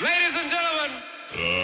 Ladies and gentlemen, let's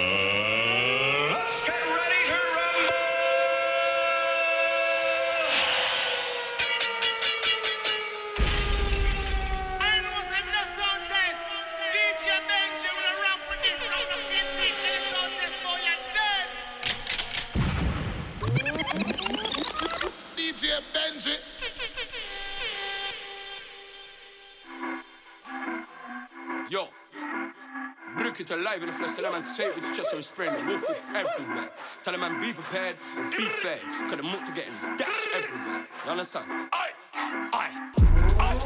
it alive in the flesh, tell a man say it with his chest so he's spraying the wolf with everywhere. Tell a man be prepared or be fair, cause the to getting dash everywhere. You understand? Aye, aye, aye.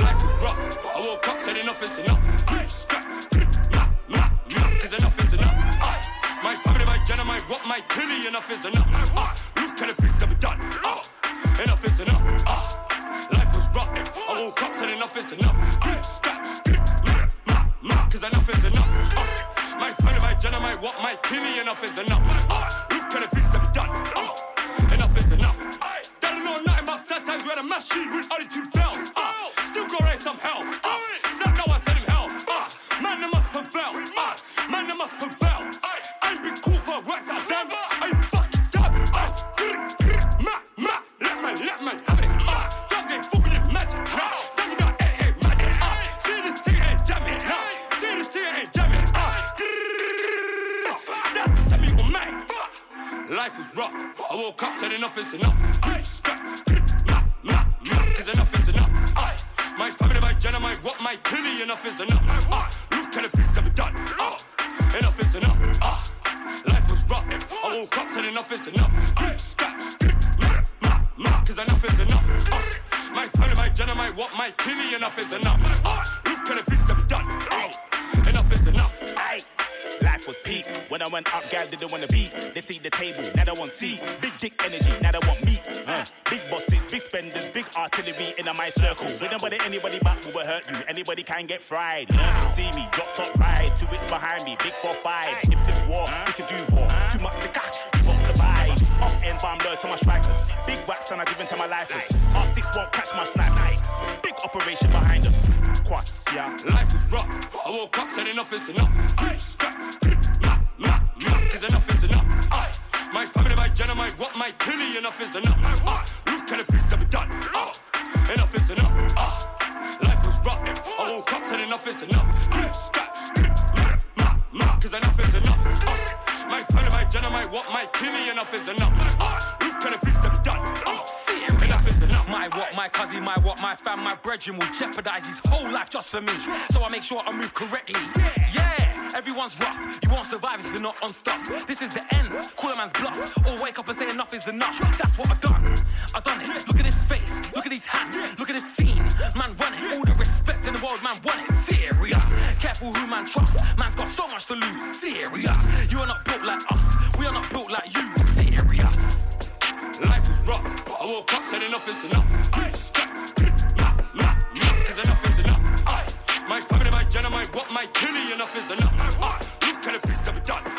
Life is rough. I woke up, said enough is enough. Grip, scrap, grip, ma, ma, ma, cause enough is enough. Aye. My family, my gen, my what, my killie, enough is enough. Ah, look at the things we done. Ah, enough is enough. Ah, life was rough. I woke up, said enough is enough. Grip, scrap, cause enough is enough. My what, my killie, enough is enough. Ah, look at the things that we done. Ah, enough is enough. They don't know nothing about sad times where the machine with two bells. Ah, still go raise some hell. Ah, wanna beat. They see the table, now they want seat. Big dick energy, now they want meat. Uh, big bosses, big spenders, big artillery in my circle. When nobody, anybody back will hurt you. Anybody can get fried. Uh, see me, drop top ride. Two weeks behind me, big four five. If it's war, we can do war. Too much to catch, you won't survive. Off end bomb low to my strikers. Big whaps and I give to my lifers. R6 won't catch my snipers. Big operation behind us. Quas, yeah. Life is rough. I woke up, said enough is enough. Grr, gen, my killie, enough is enough. Ah, look at the things that we done. Ah, enough is enough. Ah, life was rough. I woke up, said enough is enough. Grr, scrap, grr, ma, ma, ma, cause enough is enough. Ah, my family, my gen, my what, my killie, enough is enough. Ah, look at the things that we done. Enough is enough. My what, my cousin, my what, my fam, my brethren will jeopardize his whole life just for me. So I make sure I move correctly. Yeah, everyone's rough. You won't survive if you're not on stuff. This is the end. Call a man's bluff. Or wake up and say enough is enough. That's what I've done. I've done it. Look at his face. Look at his hands. Look at his scene. Man, run it. All the respect in the world, man, want it. Serious. Careful who man trusts. Man's got so much to lose. Serious. You are not built like us. We are not built like you. Serious. Life is rough. I woke up, said enough is enough. My family, my gen, my what, my killie, enough is enough. Aye, look at the things we done.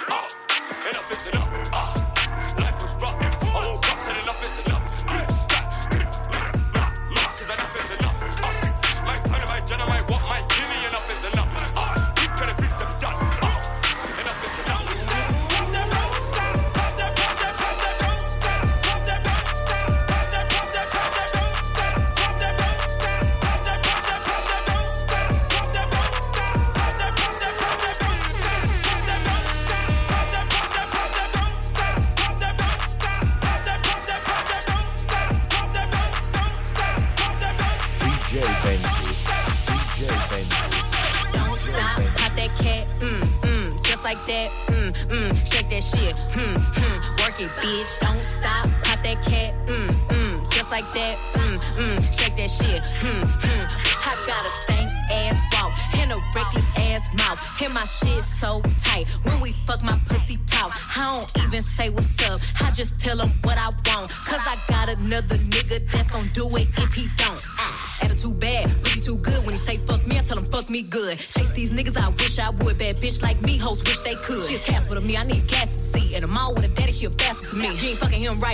Bitch. Don't stop, pop that cat, mm, mm, just like that,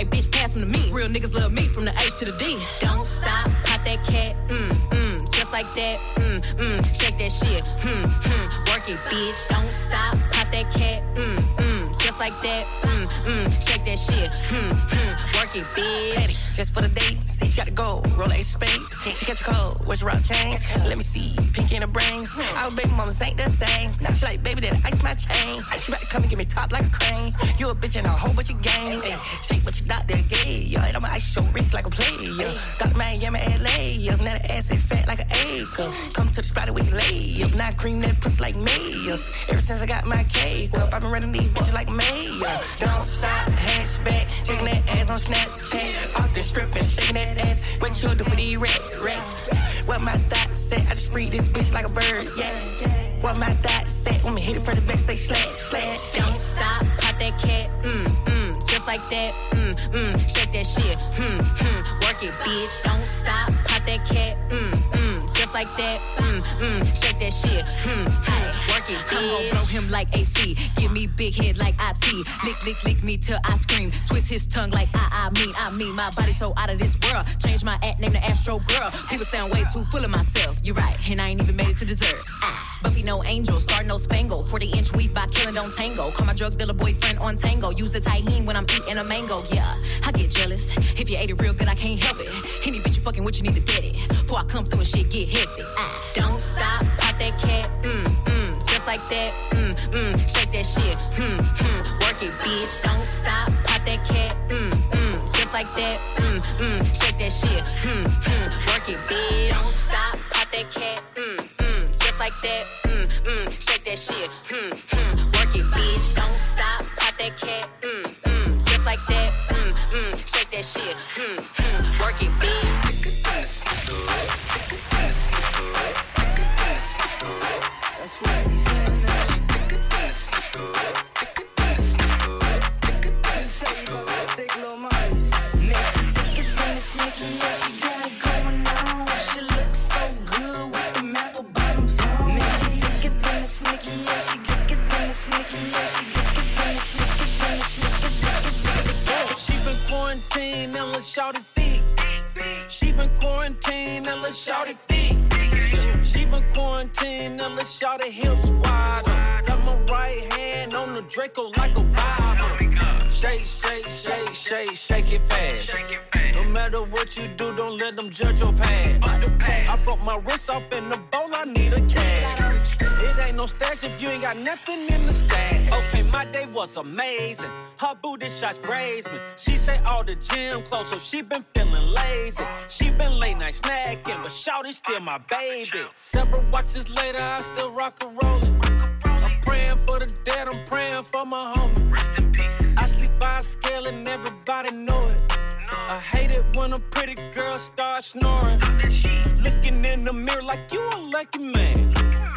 ain't right, bitch, pass him to me. Real niggas love me from the H to the D. Don't stop, pop that cat, mm, mm, just like that, mm, mm, shake that shit, hmm, hmm, work Work it, bitch, don't stop. Pop that cat, mm, mm, just like that, mm, mm. Shake that shit, hmm, hmm. Work it, bitch. Petty, just for the date. See, you got to go. Roll a spade. She catch a cold. Where's rock chains? Let me see. Pink in the brain. Our baby mamas ain't the same. Now she like, baby, that ice my chain. She to come and give me top like a crane. Miami, LA. Yeah, now the ass is fat like an acre. Come to the spot where you lay up. Not cream that pussy like mayors. Ever since I got my cake up, I've been running these bitches like mayor. Don't stop, hatchback. Shaking that ass on Snapchat. Off the strip and shaking that ass. What you do for these rats, rats? Like IT. Lick, lick, lick me till I scream. Twist his tongue like I, I mean, I mean. My body so out of this world. Change my act, name to Astro Girl. People sound way too full of myself. You're right, and I ain't even made it to dessert. Ah, Buffy no angel, star no spangle. 40 inch weave by killing don't tango. Call my drug dealer boyfriend on tango. Use the tahine when I'm eating a mango. Yeah, I get jealous. If you ate it real good, I can't help it. Any bitch you fucking with, you need to get it. Before I come through and shit get hefty. Ah, Don't stop, pop that cat, like that, mm, mm, shake that shit, hmm, hmm, work it, bitch. Don't stop, pop that cat, mm, mm, just like that, mm, mm, shake that shit, hmm, hmm, work it, bitch. Don't stop, pop that cat, mm, mm, just like that, mm, mm, shake that shit, hmm, hmm, work it, bitch. Don't stop, pop that cat, and let's shout it hips wider. Got my right hand on the Draco like a Bible. Shake, shake, shake, shake, shake it fast. No matter what you do, don't let them judge your past. I broke my wrist off in the bowl, I need a cash. No stash if you ain't got nothing in the stash. Okay, my day was amazing. Her booty shots grazed me. She say all the gym clothes, so she been feeling lazy. She been late night snacking, but shawty still my baby. Several watches later, I still rock and rollin'. I'm praying for the dead, I'm praying for my homie. I sleep by a scale and everybody know it. I hate it when a pretty girl starts snoring. Looking in the mirror like you a lucky man.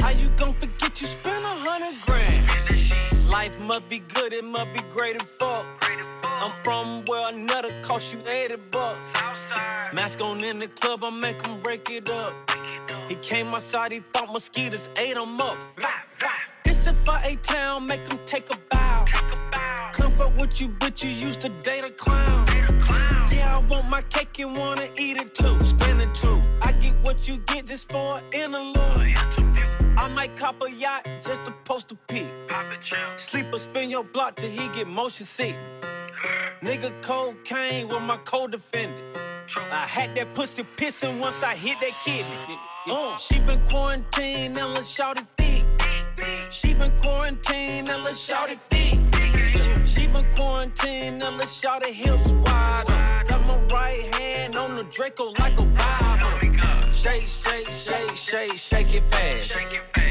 How you gon' forget you spent a hundred grand? Life must be good, it must be great and fuck. I'm from where another cost you 80 bucks. Mask on in the club, I make him break it up. He came outside, he thought mosquitoes ate him up. This if I A town, make him take a bow. Comfort with you, but you used to date a clown. Yeah, I want my cake and wanna eat it too. Spend it too. I get what you get just for an interlude. I might cop a yacht just to post a pic. Sleep or spin your block till he get motion sick. Nigga cocaine with my co-defendant. I had that pussy pissing once I hit that kidney. Uh, she been quarantined and let's shout it thick. She been quarantined and let's shout it thick. She been quarantined and let's shout it hips wider. Got my right hand on the Draco like a Bible. Shake, shake, shake, shake, shake it fast.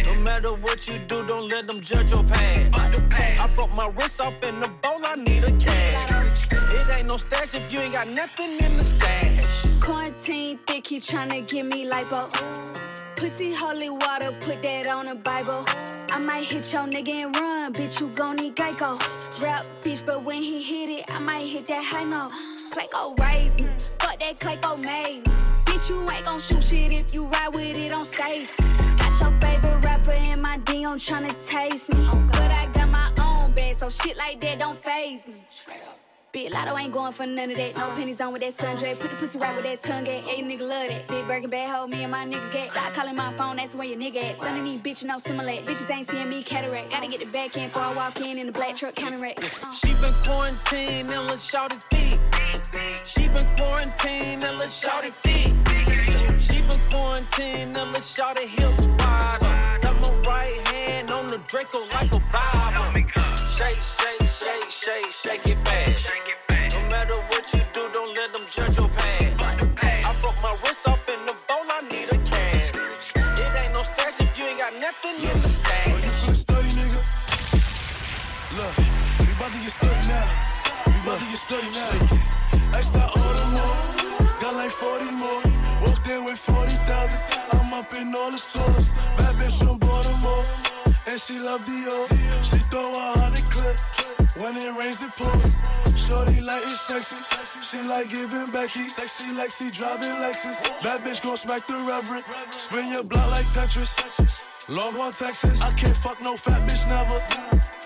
No matter what you do, don't let them judge your past. I broke my wrist off in the bowl, I need a cash. It ain't no stash if you ain't got nothing in the stash. Quarantine thick, he tryna give me lipo. Pussy holy water, put that on the Bible. I might hit your nigga and run, bitch, you gon' need Geico. Rap, bitch, but when he hit it, I might hit that high note. Clayco raised me, fuck that Clayco made me. Bitch, you ain't gon' shoot shit if you ride with it on safe. Got your favorite rapper in my DM tryna taste me. But I got my own bag, so shit like that don't phase me. Big Latto ain't going for none of that. No pennies on with that sundre. Put the pussy right with that tongue at. Hey, nigga love that. Big Birkin bad hoe, me and my nigga get. Stop calling my phone, that's where your nigga at. Of these bitches no similar. Bitches ain't seeing me cataract. Gotta get the back end before I walk in in the black truck counting rack. Uh. She been quarantined and let's shout it thick. She been quarantined and let's shout it thick. It hips wider. Got my right hand on the Draco like a Bible. Shake, shake, shake, shake, shake it fast. No matter what you do, don't let them judge your past. I broke my wrist off in the bowl, I need a. It ain't no stash if you ain't got nothing in the stash. You sturdy, nigga. Look, we about to get sturdy now. We about to get sturdy now. Extra order more. Got like 40 more. Walked in with 40,000. I'm up in all the stores. Bad bitch from Baltimore. And she love Dior. She throw a hundred clip. When it rains, it pours. Shorty like it sexy. She like giving Becky. Sexy Lexi, driving Lexus. Bad bitch gon' smack the reverend. Spin your block like Tetris. Longhorn, Texas. I can't fuck no fat bitch never.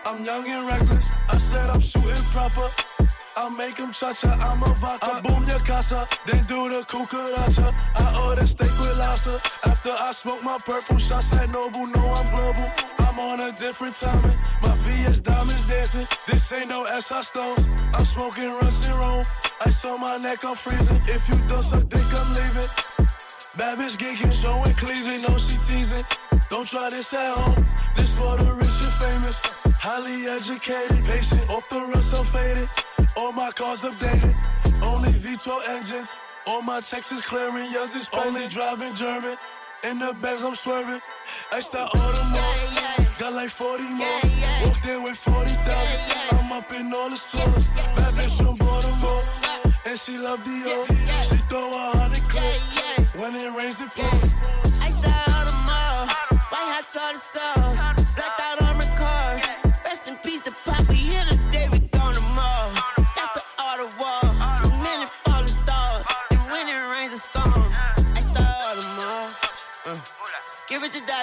I'm young and reckless. I said I'm shooting proper. I make him cha-cha, I'm a vodka. I boom your casa, then do the cucaracha. I order steak with lobster. After I smoke my purple shots at Noble, no, I'm global. I'm on a different timing. My VS diamonds dancing. This ain't no SI stones. I'm smoking Russ and Rome. Ice on my neck, I'm freezing. If you don't suck dick, I'm leaving. Bad bitch geeking, showing cleavage, no she teasing. Don't try this at home. This for the rich and famous. Highly educated, patient, off the run, so faded. All my cars updated, only V12 engines. All my checks is clearing, yours is only driving German. In the Benz, I'm swerving. Extra more, got like 40 more. Walked in with 40,000. I'm up in all the stores. Bad bitch from Baltimore, and she love Dior. She throw a hundred clips. When it rains, it pours. Extra order more. White hot tartar sauce. Blacked out armored cars. Rest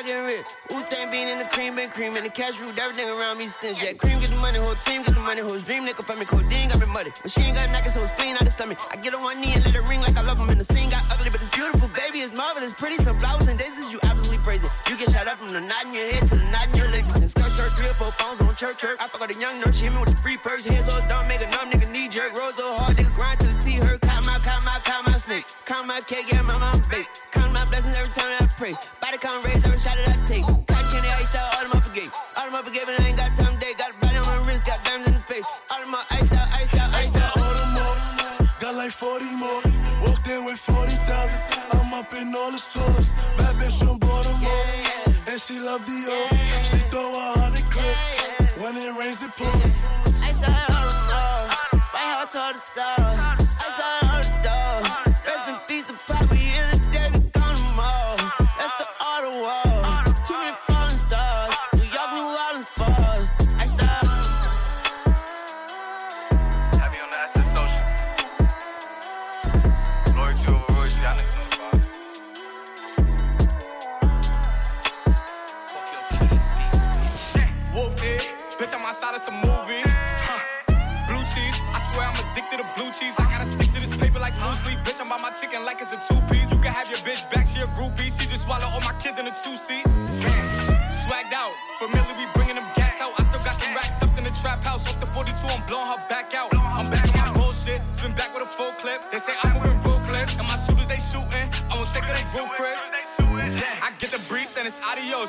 It dog and rip. Wu Tang bean in the cream, been cream in the cash root. Everything around me since. Yeah, cream get the money, whole team get the money, whole dream nigga for me. Codeine got me muddy. Ain't got knockers, so it's spleen out the stomach. I get on one knee and let it ring like I love him. And the scene got ugly, but it's beautiful, baby. It's marvelous, pretty. Some flowers and daisies, you absolutely crazy. You get shot up from the knot in your head to the knot in your legs. And skirt, skirt, three or four phones on church, church. I fuck with a young nurse, she hit me with the free purse. Hands so dumb, make a numb nigga knee jerk. Roll so hard, nigga grind to the T hurt. Count my, count my, count my snake. Count my cake, yeah, my bake. Count my blessings every time that I pray. Body count raise every shot that I take. Got candy, iced out, all of my forgave. All of my forgave, and I ain't got time day. Got a body on my wrist, got diamonds in the face. All of my iced out, iced out, iced out. All Order more, got like 40 more. Walked in with 40,000. I'm up in all the stores. Bad bitch from Baltimore, and she love the Dior. She throw a hundred clips. When it rains, it pours.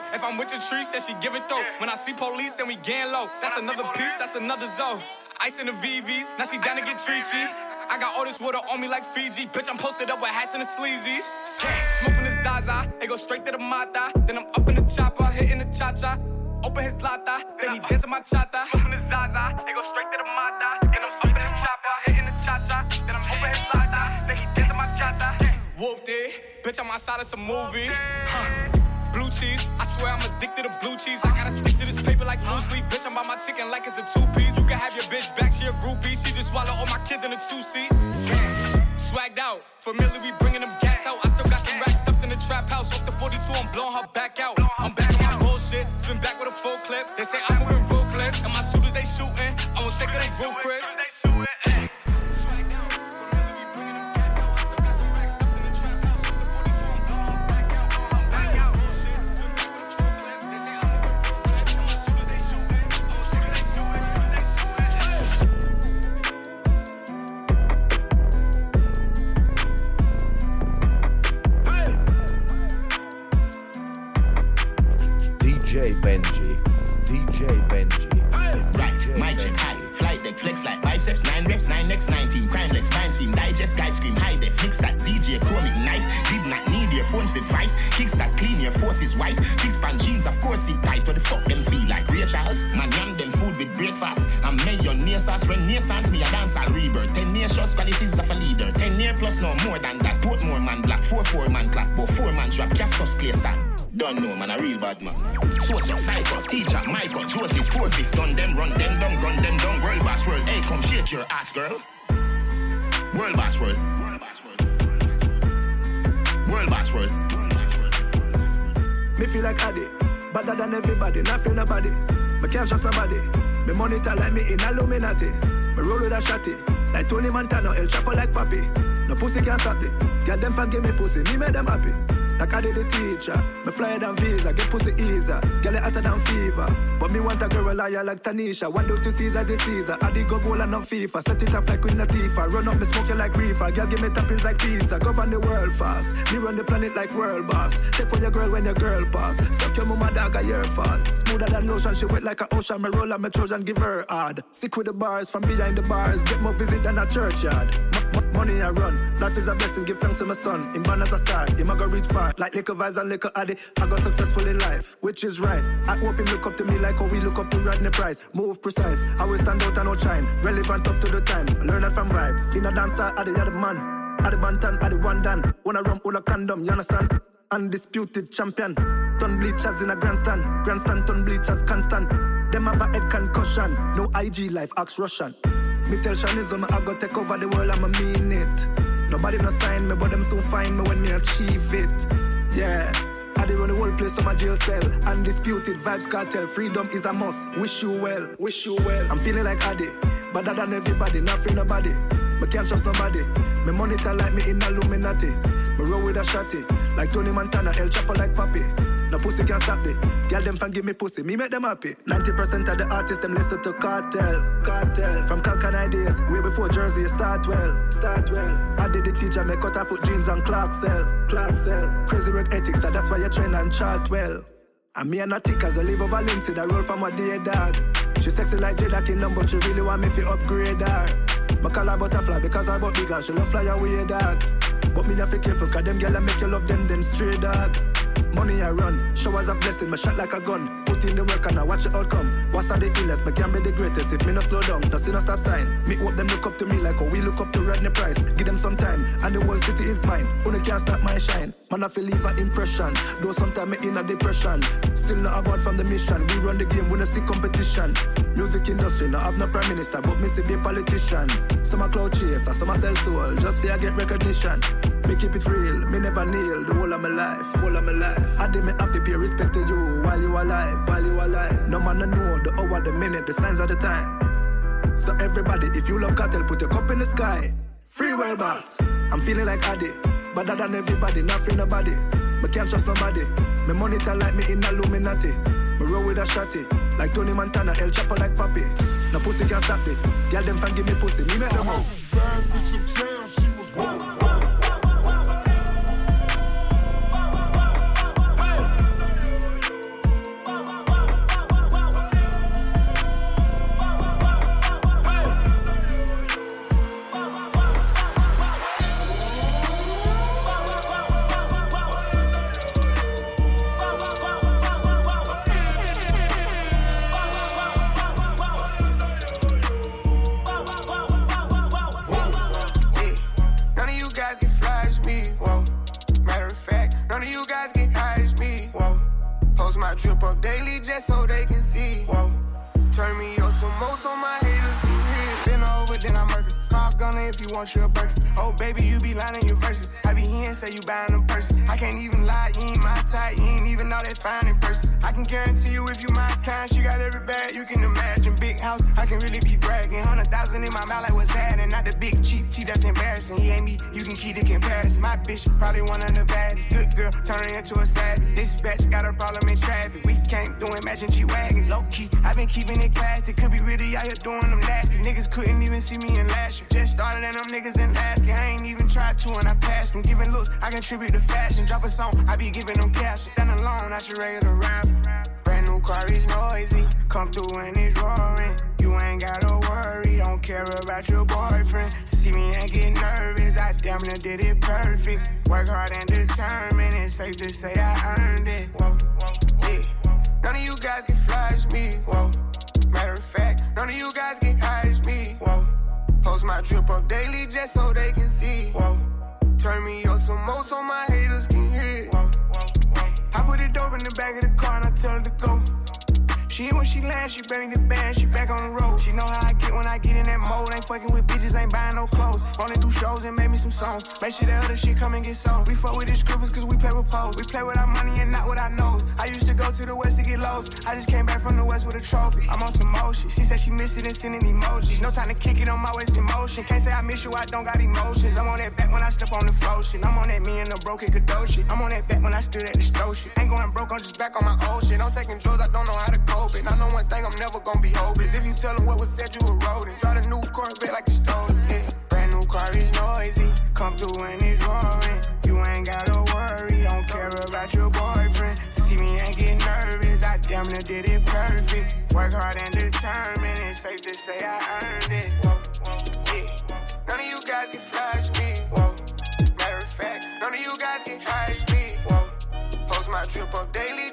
Adios. If I'm with your trees, then she give it though. When I see police, then we gang low. That's another piece, that's another zone. Ice in the VVs, now she down to get treachy. I got all this water on me like Fiji. Bitch, I'm posted up with hats and the sleazies. Smoking the Zaza, it go straight to the Mata. Then I'm up in the chopper, hitting the cha cha. Open his lata, then he dancing my chata. Smoking the Zaza, it go straight to the Mata. Then I'm up in the chopper, hitting the cha cha. Then I'm open his lata, then he dancing my chata. Whooped it, bitch, I'm outside of some movie. Blue cheese, I swear I'm addicted to blue cheese. I gotta stick to this paper like blue sleep. Bitch, I'm by my chicken like it's a two piece. You can have your bitch back, she a groupie. She just swallow all my kids in a two seat. Swagged out, familiar, we bringing them gas out. I still got some racks stuffed in the trap house. Off the 42, I'm blowing her back out. I'm back on bullshit, spin back with a full clip. They say I'm Benji. DJ Benji. Right, my check high, flight deck, flex like biceps, 9 reps, 9 next 19, crime lex, fine stream, digest, guy scream, high def, mix that ZJ, chromic, nice, did not need your phone for vice, kicks that clean, your force is white, fix pan jeans, of course it tight, but the fuck them feel like Ray Charles, man, yam them food with breakfast, I'm near sauce, when near sans me, a dance, I'll rebirth, 10 year shows qualities of a leader, 10 year plus no more than that, put more man black, 4 4 man clap, but 4 man drop, cast us clear stand. Don't know, man, a real bad man. Source of psycho, teacher, Michael, Joseph, four fifth, done them, run them, down, run them, down, world boss world. Hey, come shake your ass, girl. World boss world. World boss world. Me feel like Addy, better than everybody, not feel nobody. Me can't trust nobody. Me monitor like me in Illuminati. Me roll with a shotty, like Tony Montana, El Chapo like Papi. No pussy can't stop it. Girl them fan give me pussy, me make them happy. Like I did the teacher. Me fly than visa, get pussy easier. Girl it hotter than fever. But me want a girl liar like Tanisha. What do to Caesar the Caesar? I did go goal and no FIFA. Set it off like Queen Latifah. Run up me smoking like reefer. Girl give me toppings like pizza. Govern the world fast. Me run the planet like world boss. Take on your girl when your girl pass. Suck your mama dog at your fault. Smoother than lotion, she wet like an ocean. Me roll on my Trojan, give her hard. Sick with the bars from behind the bars. Get more visit than a churchyard. Money I run. Life is a blessing, give thanks to my son. In born as a star, him I go reach far. Like liquor vibes and liquor addy. I got successful in life, which is right. I hope him look up to me like how we look up to Rodney Price. Move precise, I will stand out and out shine. Relevant up to the time, learn that from vibes. In a dancer, I the other man. I the bantan, I the one done. Wanna rum, wanna condom, you understand? Undisputed champion. Ton bleachers in a grandstand. Grandstand, ton bleachers constant. Them have a head concussion. No IG life, ask Russian. Me tell Shanism I go take over the world, I'ma mean it. Nobody no sign me, but them soon find me when me achieve it. Yeah. I the whole place on my jail cell. Undisputed vibes cartel. Freedom is a must. Wish you well, wish you well. I'm feeling like Addy, better than everybody, not feeling nobody. Me can't trust nobody. Me monitor like me in Illuminati. Me roll with a shotty, like Tony Montana, El Chapo like Papi. No pussy can stop me. Girl them fan give me pussy, me make them happy. 90% of the artists them listen to cartel, cartel. From Calcan ideas, way before Jersey start well, start well. I did the teacher, me cut off foot jeans and Clark sell, Clark sell. Crazy work ethics, and that's why you train and chart well. And me and a tick as I live over links, I roll from a day dog. She sexy like Jada Kingdom, but she really want me to upgrade her. My her butterfly because I butt big and she love fly away dog. But me have to careful cause them girl I make you love them, them stray dog. Money I run, showers of blessing, me shot like a gun. Put in the work and I watch the outcome. What's the illest, me can be the greatest if me no slow down. No see no stop sign. Me hope them look up to me like how we look up to Rodney Price. Give them some time and the whole city is mine. Only can't stop my shine. Man I feel leave an impression. Though sometimes me in a depression. Still not about from the mission. We run the game, we no see competition. Music industry, no have no prime minister, but me see be a politician. Some a cloud chaser, some a sell soul, just fear get recognition. Me keep it real, me never kneel, the whole of my life, whole of my life. I did me have to pay respect to you while you alive, while you alive. No man no know the hour, the minute, the signs of the time. So everybody, if you love cattle, put your cup in the sky. Free world boss, I'm feeling like Addy, better than everybody, not feel nobody. Me can't trust nobody. Me monitor like me in Illuminati. Me roll with a shotty, like Tony Montana, El Chapo like Papi. No pussy can't stop it. Girl them fan give me pussy, me make them out. None if you want your burger. Oh, baby, you be lying in your verses. I be here and say you buying them purses. I can't even lie, you ain't my type, you ain't even know that fine in person. I can guarantee you if you my kind, she got every bag you can imagine. Big house, I can really be bragging. Hundred thousand in my mouth, like what's happening? Not the big cheap tea that's embarrassing. He ain't me, you can keep the comparison. My bitch, probably one of the baddest. Good girl, turning into a savage. This bitch got a problem in traffic. We can't do it, matching G Wagon. Low key, i been keeping it classy. Could be really out here doing them nasty. Niggas couldn't even see me in last year. Just started and them niggas and year. I ain't even tried to and I passed them. Giving looks, I contribute to fashion. Drop a song, I be giving them cash. Stand alone, not your regular rapper. Brand new car is noisy. come through and it's roaring. You ain't gotta worry, don't care about your boyfriend. See me and get nervous, I damn near did it perfect. Work hard and determined, it's safe to say I earned it. Whoa, yeah. None of you guys can flash me, whoa. Matter of fact, none of you guys can hide whoa. Post my drip up daily just so they can see, whoa. Turn me up some more so my haters can hear, whoa. I put the dope in the back of the car and I tell her to go. She when she lands, she bring the band, she back on the road. She know how I get when I get in that mode. Ain't fucking with bitches, ain't buying no clothes. Only do shows and make me some songs. Make sure that other shit come and get sold. We fuck with the scribbles cause we play with poles. We play with our money and not with our nose. I used to go to the west to get lost. I just came back from the west with a trophy. I'm on some motion. She said she missed it and sending emojis. No time to kick it on my waist in motion. Can't say I miss you, I don't got emotions. I'm on that back when I step on the flow shit. I'm on that me and the broken Kadoshi. I'm on that back when I stood at the stove shit. Ain't going broke, I'm just back on my old shit. I'm taking drugs, I don't know how one thing, I'm never gonna be hopeless. If you tell them what was said, you were rodent. Got a new Corvette like you stole it. Yeah. Brand new car is noisy. Come through and it's roaring. You ain't gotta worry, don't care about your boyfriend. See me and get nervous, I damn near did it perfect. Work hard and determined, it's safe to say I earned it. Whoa, yeah. None of you guys can flash me. Whoa. Matter of fact, none of you guys can hide me. Whoa. Post my drip up daily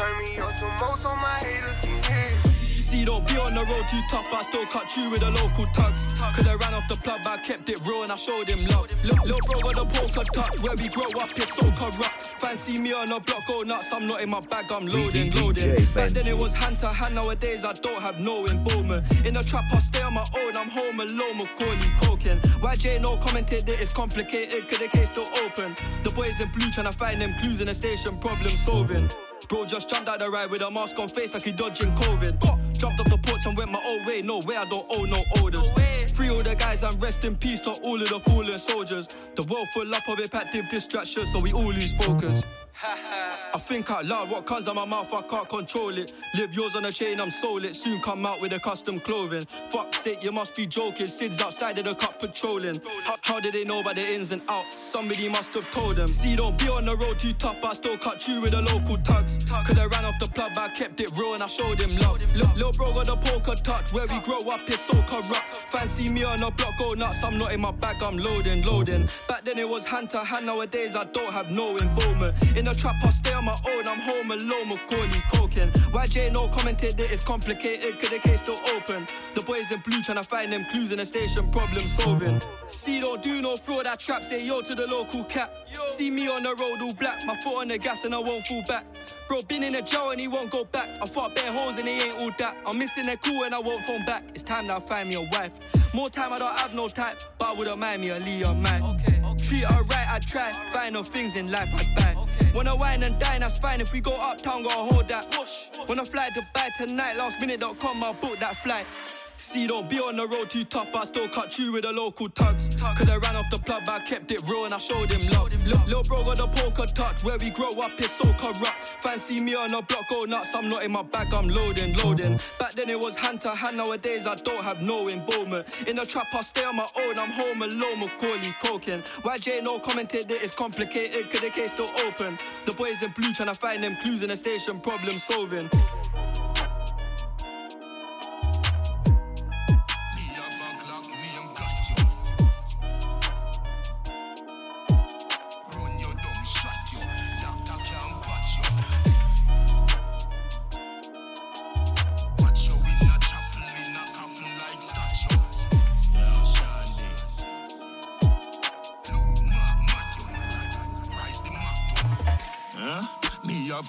Turn me up some more so my haters can hear. See, don't be on the road too tough, but I still cut you with the local tugs. Could I ran off the plug, but I kept it real and I showed him love. Look, little bro got the poker touch, where we grow up, it's so corrupt. Fancy me on the block, go nuts, I'm not in my bag, I'm loading, loading. Back then it was hand to hand, nowadays I don't have no involvement. In the trap, I stay on my own, I'm home alone, Macaulay coking. YJ no commented that it's complicated, cause the case still open. The boys in blue trying to find them clues in the station, problem solving. Bro just jumped out the ride with a mask on face like he dodging COVID. Oh, jumped off the porch and went my own way. No way, I don't owe no orders. Free all the guys and rest in peace to all of the fallen soldiers. The world full up of impactive distractions, so we all lose focus. I think out loud, what comes out my mouth, I can't control it. Live yours on a chain, I'm sold it. Soon come out with a custom clothing. Fuck sake, you must be joking. Sid's outside of the cup patrolling. How, did they know about the ins and outs? Somebody must have told them. See, don't be on the road too tough, I still cut you with the local tugs. Could I ran off the plug, but I kept it real and I showed him love. Look, little bro got the poker touch. Where we grow up is so corrupt. Fancy me on the block, go nuts. I'm not in my bag, I'm loading, loading. Back then it was hand to hand, nowadays I don't have no involvement. In the trap, I stay on my own, I'm home alone, Macaulay coking. YJ no commented that it's complicated, cause the case still open. The boys in blue trying to find them clues in the station, problem solving. See, don't do no fraud, that trap, say yo to the local cat. See me on the road all black, my foot on the gas and I won't fall back. Bro, been in the jail and he won't go back. I fought bare holes and he ain't all that. I'm missing their cool and I won't phone back. It's time that I find me a wife. More time I don't have no type, but I wouldn't mind me a Leo man. Okay, okay. Treat her right, I try. Find no things in life I buy. Okay. Wanna wine and dine, that's fine. If we go uptown, gotta hold that. Wanna fly Dubai tonight, lastminute.com, I'll book that flight. See, don't be on the road too tough, I still cut you with the local tugs. Could I ran off the plug, but I kept it real and I showed him love. Look, little bro got the poker touch, where we grow up is so corrupt. Fancy me on the block, go nuts, I'm not in my bag, I'm loading, loading. Back then it was hand to hand, nowadays I don't have no involvement. In the trap, I stay on my own, I'm home alone, Macaulay coking. YJ no commented that it's complicated, cause the case still open. The boys in blue trying to find them clues in the station, problem solving.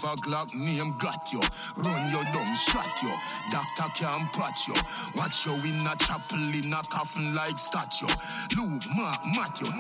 A Glock name got you. Run your dumb shot you. Doctor can't patch you. Watch you in a chapel in a coffin like statue. Luke, Mark, Matthew.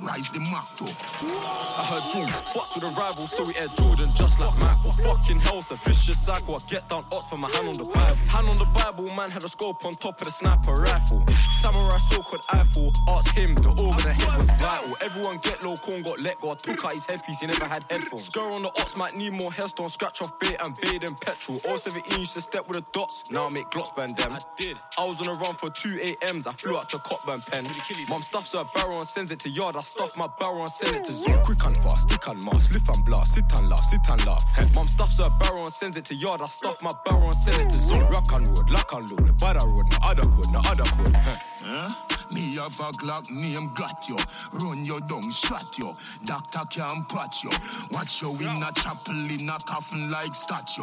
Rise the motto. I heard Jordan fucks with a rival, so we air Jordan just like Michael. Fucking hell, it's a vicious cycle. I get down odds, put my hand on the Bible. Hand on the Bible, man had a scope on top of the sniper rifle. Samurai sword called Eiffel. Ask him, the organ of head was vital. Everyone get low, corn got let go. I took out his headpiece, he never had headphones. Skr on the ox might need more headstone. Scratch off bait and bait and petrol. All 17 used to step with the dots. Now I make glots band them. I did. I was on a run for two AMs. I flew out to Copburn pen. Mom stuffs her barrel and sends it to yard. I stuff my barrel and send it to zoo. Quick and fast, stick and mask, lift and blast, sit and laugh, sit and laugh. Mom stuffs a barrel and sends it to yard. I stuff my barrel and send it to zone. Rock on road, lock on load, bad road, no other code, no other code. Huh. Me have a Glock name got you. Run your down, shot you. Doctor can't patch you. Watch you in a chapel in a coffin like statue.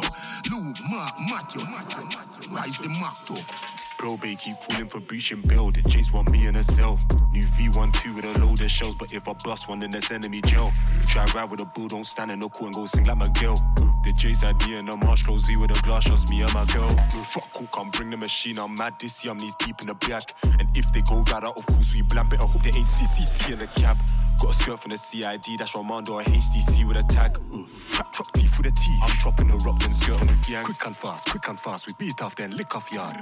Luke, Mark, Matthew. Rise the motto. Probate keep calling for breach and bail. The Jays want me in a cell. New V12 with a load of shells, but if I bust one, then that's enemy jail. Try ride with a bull, don't stand in no court and go sing like my girl. The Jays had me in a marsh clothes, Z with a glass, just me and my girl. Fuck who can bring the machine, I'm mad this year, I'm knees deep in the black. And if they go right out, of course we blam it. I hope they ain't CCT in the cab. Got a skirt from the CID, that's Romando or HDC with a tag. Ooh. Trap, trap, teeth with a T. I'm dropping the rock, then skirting with gang. Quick and fast, quick and fast, we beat off, then lick off yard.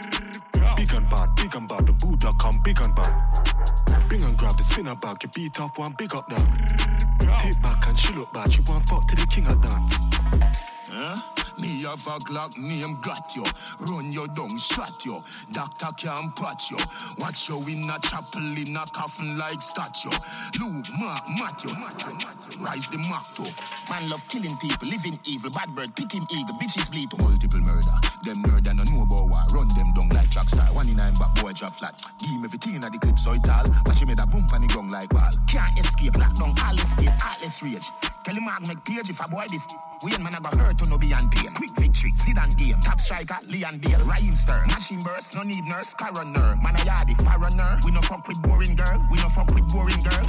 Big and bad, big and bad, the Buddha come big and bad. Bring and grab the spinner bag, you beat off one big up that. Take back and she look bad, she want fuck to the king of dance. Huh? Me have a Glock name got you. Run your down, shot you. Doctor can patch you. Watch you in a chapel in a coffin like statue. Luke, Mark, Matthew. Rise the motto. Man love killing people, living evil. Bad bird, picking eagle, bitches bleed. Multiple murder. Them murder no know about war. Run them down like track star. One in nine back boy drop flat. Give him everything in the clip so it all. Watch him made a bump and he gong like ball. Can't escape, lock down all the state, all rage. Tell him Mark make page if a boy this. We ain't man I got hurt to no beyond pain. Quick victory, Zidane game. Top striker, Leon Dale. Ryan Stern. Machine burst, no need nurse, coroner. Man a yardy, foreigner. We no fuck with boring girl. We no fuck with boring girl.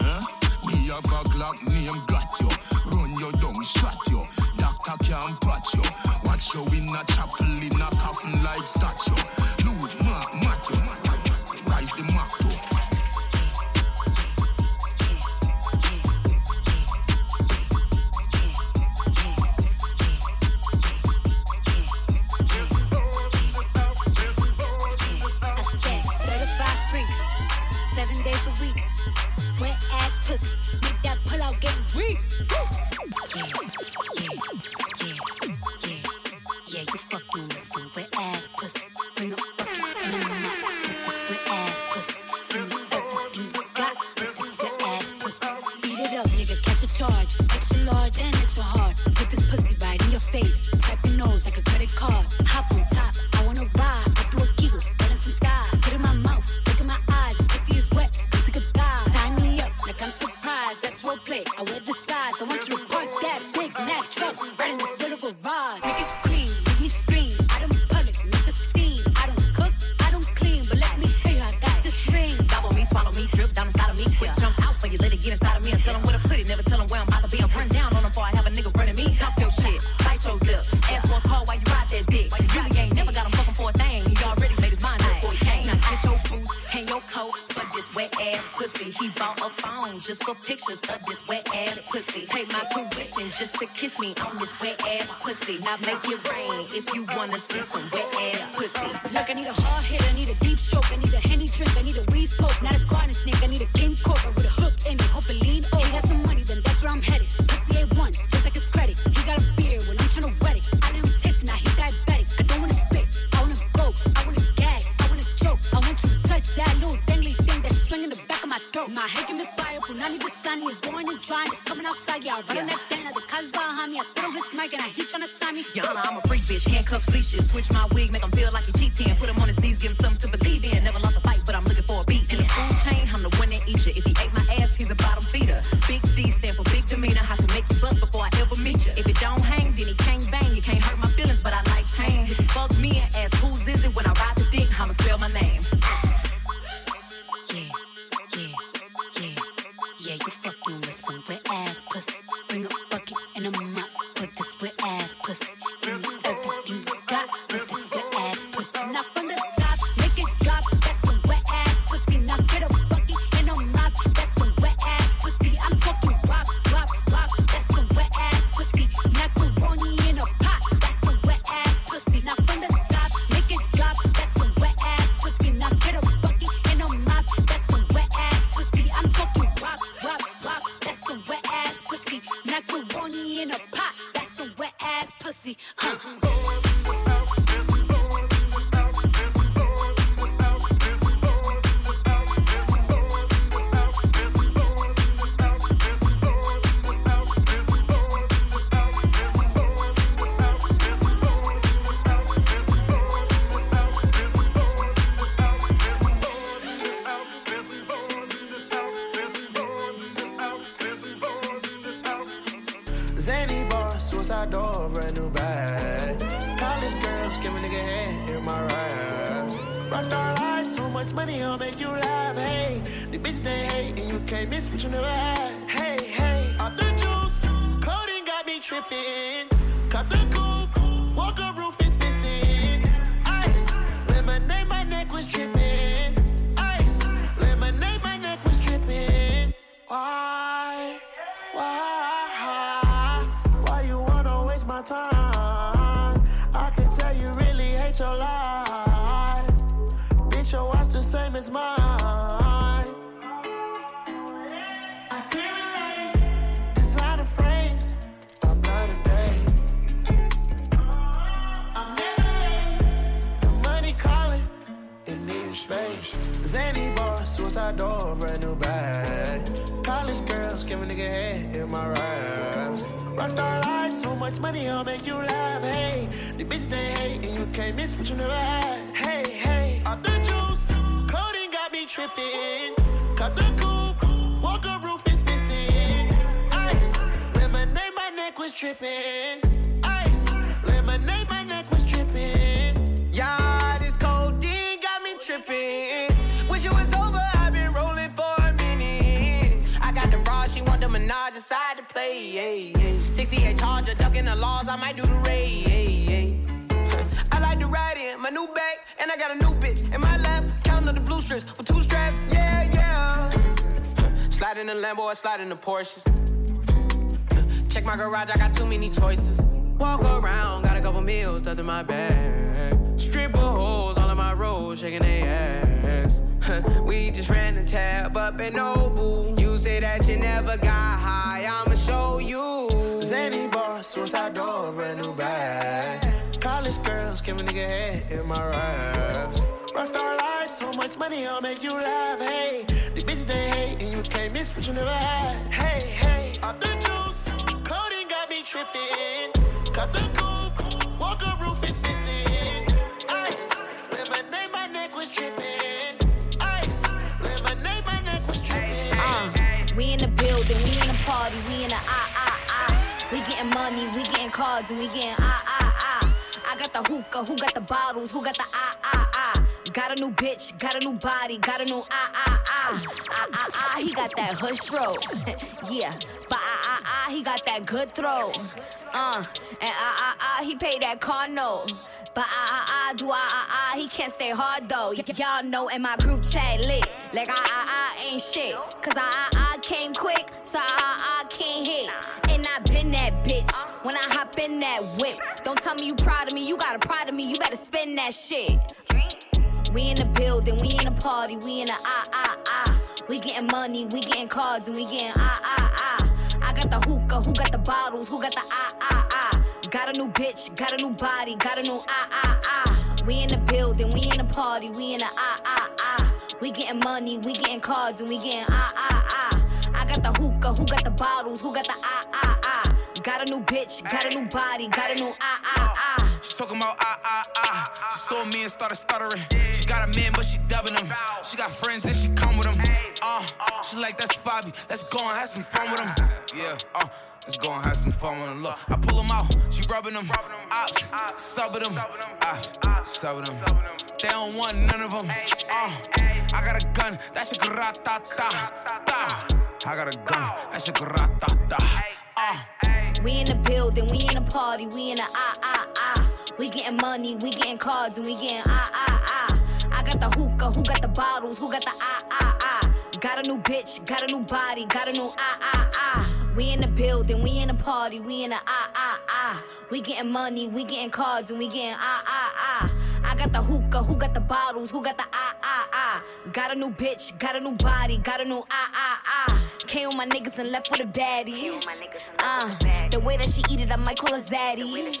Huh? Me have a Glock name got you. Run your down, shot you. Doctor can't patch you. Watch you in a chapel in a coffin like statue. Luke, Mark, Matthew. Pictures of this wet ass pussy. Pay my tuition just to kiss me on this wet ass pussy. Now make it rain if you wanna see some In the Porsches. Check my garage, I got too many choices. Walk around, got a couple meals stuffed in my bag. Stripper holes all in my road, shaking their ass. we just ran the tab up in Nobu. You say that you never got high, I'ma show you. Zany boss, suicide door, brand new bag. College girls, give a nigga head in my raps. Rockstar life, so much money, I'll make you laugh. Can't miss what you never had. Hey, hey, off the juice, coding got me tripping. Cut the walker roof is missing. Ice, lemonade, my neck was tripping. Ice, lemonade, my neck was tripping. Uh, we in the building, we in the party, we in the ah ah ah. We getting money, we getting cards, and we getting ah ah ah. I got the hookah, who got the bottles, who got the ah ah ah. Got a new bitch, got a new body, got a new ah ah ah. Ah ah ah, he got that hush throat. yeah, but ah ah ah, he got that good throw. Uh, and ah ah ah, he paid that car note. But ah ah ah, do ah ah ah, he can't stay hard though. Y- y'all know in my group chat lit, like ah ah ah ain't shit. Cause ah ah ah came quick, so ah ah ah can't hit. And I been that bitch when I hop in that whip. Don't tell me you proud of me, you got a pride of me, you better spin that shit. We in the building, we in the party, we in the ah ah ah. We getting money, we getting cards, and we getting ah ah ah. I got the hookah, who got the bottles, who got the ah ah ah. Got a new bitch, got a new body, got a new ah ah ah. We in the building, we in the party, we in the ah ah ah. We getting money, we getting cards, and we getting ah ah ah. I got the hookah, who got the bottles, who got the ah ah. Got a new bitch, got a new body, got a new ah ah ah. She talking about ah ah ah. She saw me and started stuttering. She got a man, but she dubbing him. She got friends and she come with them. Uh, she like that's Fabi. Let's go and have some fun with them. Yeah, uh. Let's go and have some fun with them. Look, I pull them out, she rubbing them. Ops, subbing them. Ah, subbing them. They don't want none of them. Uh, I got a gun, that's a grata ta ta. I got a gun, that's a grata ta. Uh, We in the building, we in the party, we in the ah ah ah. We getting money, we getting cards, and we getting ah ah ah. I got the hookah, who got the bottles, who got the ah ah ah. Got a new bitch, got a new body, got a new ah ah ah. We in the building, we in the party, we in the ah ah ah. We getting money, we getting cards, and we getting ah ah ah. I got the hookah, who got the bottles, who got the ah ah ah. Got a new bitch, got a new body, got a new ah ah ah. Came with my niggas and left for the baddie. Uh, the way that she eat it, I might call her zaddy.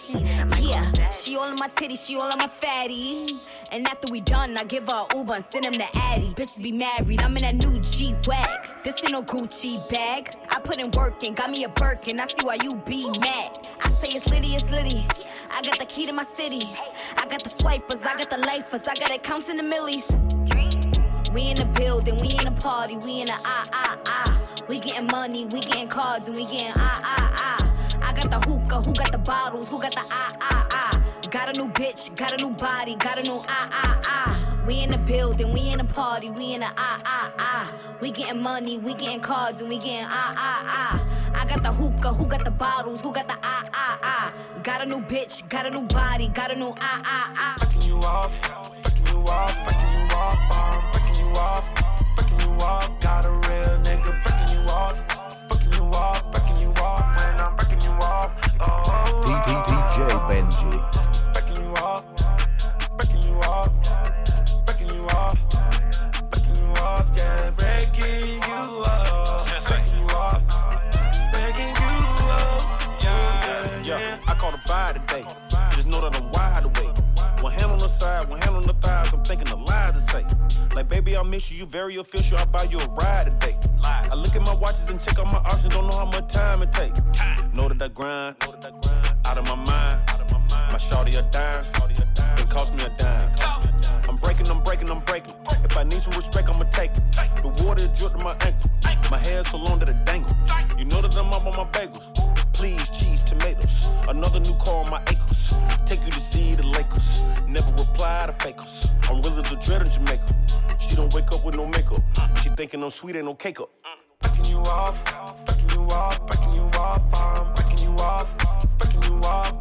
Yeah, she all in my titties, she all in my fatty. And after we done, I give her a Uber and send him the Addy. Bitches be married, I'm in that new G wag. This ain't no Gucci bag. I put in work and got me a Birkin. I see why you be mad. I say it's Liddy, it's Liddy. I got the key to my city. I got the swipers, I got the lifers, I got accounts in the millies. We in the building, we in the party, we in the ah ah ah. We getting money, we getting cards, and we getting ah ah ah. I got the hookah, who got the bottles, who got the ah ah ah. Got a new bitch, got a new body, got a new ah ah ah. We in the building, we in the party, we in the ah ah ah. We getting money, we getting cards, and we getting ah ah ah. I got the hookah, who got the bottles, who got the ah ah ah. Got a new bitch, got a new body, got a new ah ah ah. Breaking you off, breaking you off, breaking you off, I'm breaking you off, breaking you off. Got a real nigga breaking DJ Benji. breaking you off, breaking you off, breaking you off, breaking you off, yeah, breaking you off, breaking you off, breaking you off, Yeah, yeah. I caught a vibe today. Just know that I'm wide awake. One hand on the side, one hand on the thighs. I'm thinking of lies to say. Like, baby, I miss you. You very official. I'll buy you a ride today. I look at my watches and check out my options. Don't know how much time it take. Know that I grind. Out of my mind. My shawty a dime. It cost me a dime. I'm breaking, I'm breaking, I'm breaking. If I need some respect, I'ma take it. The water dripped to my ankle. My hair so long that it dangle. You know that I'm up on my bagels. Please, cheese, tomatoes. Another new car on my acres. Take you to see the Lakers. Never reply to fakers. I'm real as a dread in Jamaica. She don't wake up with no makeup. She thinking I'm sweet, ain't no cake up. breaking you off, breaking you off, breaking you off, I'm breaking you off, you off.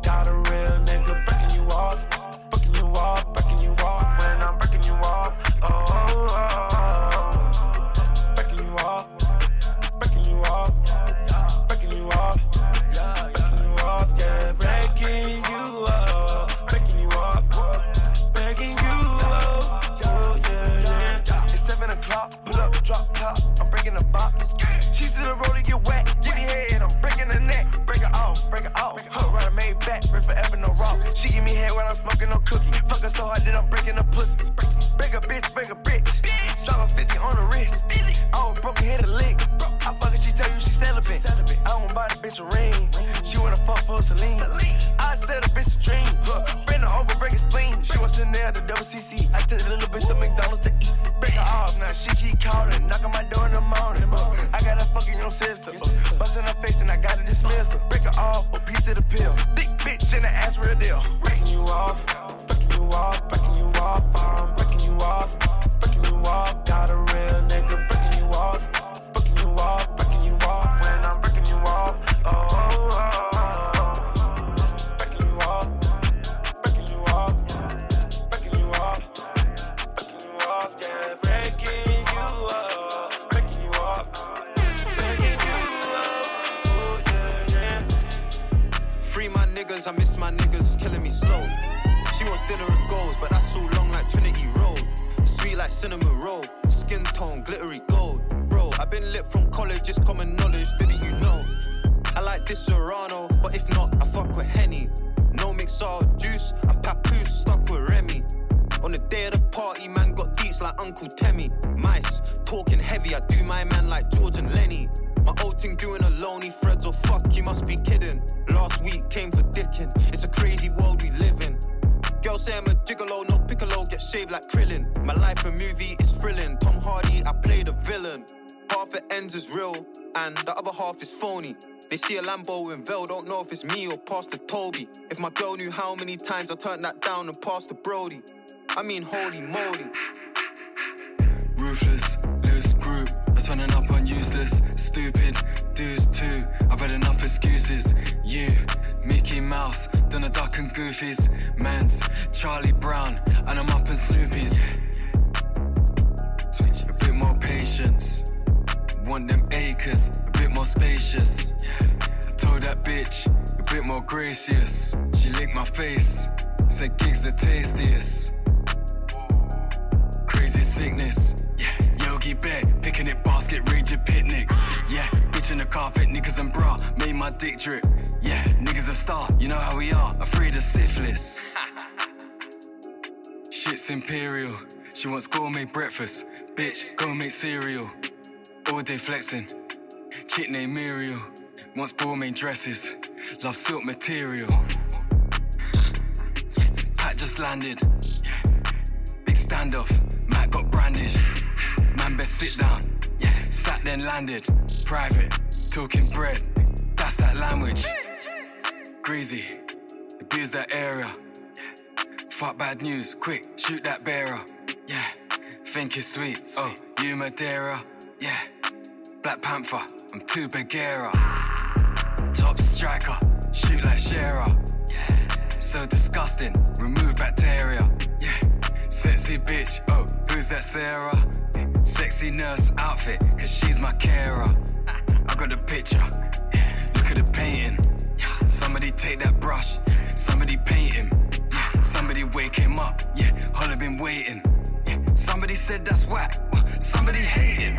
Cookie. Fuck her so hard that I'm breaking the pussy. Break a bitch, break a bitch. Dollar fifty on the wrist. Oh, broken head a lick. I fuck her, she tell you she celibate. I won't buy the bitch a ring. She wanna fuck for Celine. I said a bitch a dream. Bend her over, break a spleen. She wants nail the double CC. I took the little bitch to McDonald's to eat. Break her off, now she keep calling. Knock on my door in the morning. I got her fucking your sister. Bust in her face and I gotta dismiss her. Break her off, a piece of the pill. Thick bitch and the ass real deal. Breaking you off, breaking you off, breaking you off. I'm breaking you off, breaking you off. Got dinner and goals, but that's too long like Trinity Road. Sweet like cinnamon roll, skin tone, glittery gold. Bro, I've been lit from college, it's common knowledge, didn't you know? I like this Serrano, but if not, I fuck with Henny. No mixer juice, I'm papoose, stuck with Remy. On the day of the party, man got deets like Uncle Temmie. Mice, talking heavy, I do my man like George and Lenny. My old thing doing a lonely threads or fuck, you must be kidding. Last week came for dicking, it's a crazy world we live in. Girls say I'm a gigolo, no piccolo, get shaved like Krillin. My life a movie is thrilling. Tom Hardy, I play the villain. Half it ends is real, and the other half is phony. They see a Lambo in Vel, don't know if it's me or Pastor Toby. If my girl knew how many times I turned that down and passed Brody. I mean, holy moly. Ruthless, And Goofies. Mans, Charlie Brown, and I'm up in Snoopy's. A bit more patience. Want them acres, a bit more spacious. I told that bitch, a bit more gracious. She licked my face, said gigs the tastiest. Crazy sickness, yeah. Yogi Bear, picking it basket, ranger picnics. Yeah, bitch in the carpet, niggas and bra, made my dick drip. Yeah, niggas a star, you know how we are, afraid of syphilis. Shit's imperial, she wants gourmet breakfast. Bitch, go make cereal. All day flexing. Chick named Muriel, wants gourmet dresses. Love silk material. Pat just landed. Big standoff, Matt got brandished. Man, best sit down. Yeah, sat then landed. Private, talking bread. That's that language. Greasy, abuse that area. Fuck bad news, quick, shoot that bearer. Yeah, think it's sweet. Oh, you Madeira. Yeah, Black Panther, I'm too Bagheera. Top striker, shoot like Shearer. Yeah, so disgusting, remove bacteria. Yeah, sexy bitch. Oh, who's that Sarah? Sexy nurse outfit, cause she's my carer. I got the picture, look at the painting. Somebody take that brush, somebody paint him. Yeah, somebody wake him up. Yeah, Holly been waiting. Yeah, somebody said that's whack. Somebody hate him.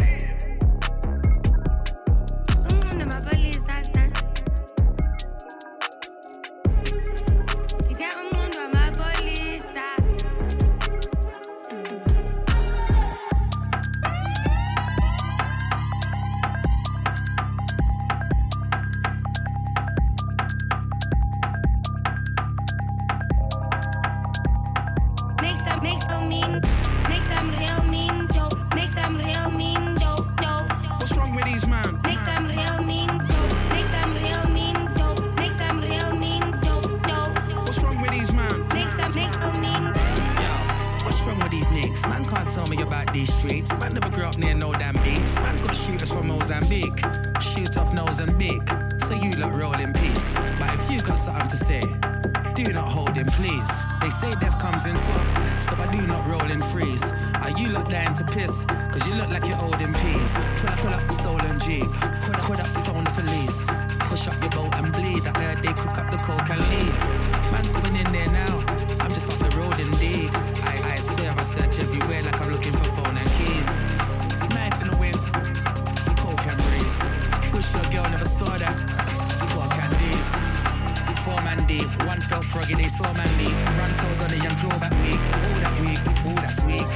Froggy, they saw man deep. Run told on the young drawback week. All that week, all that's weak.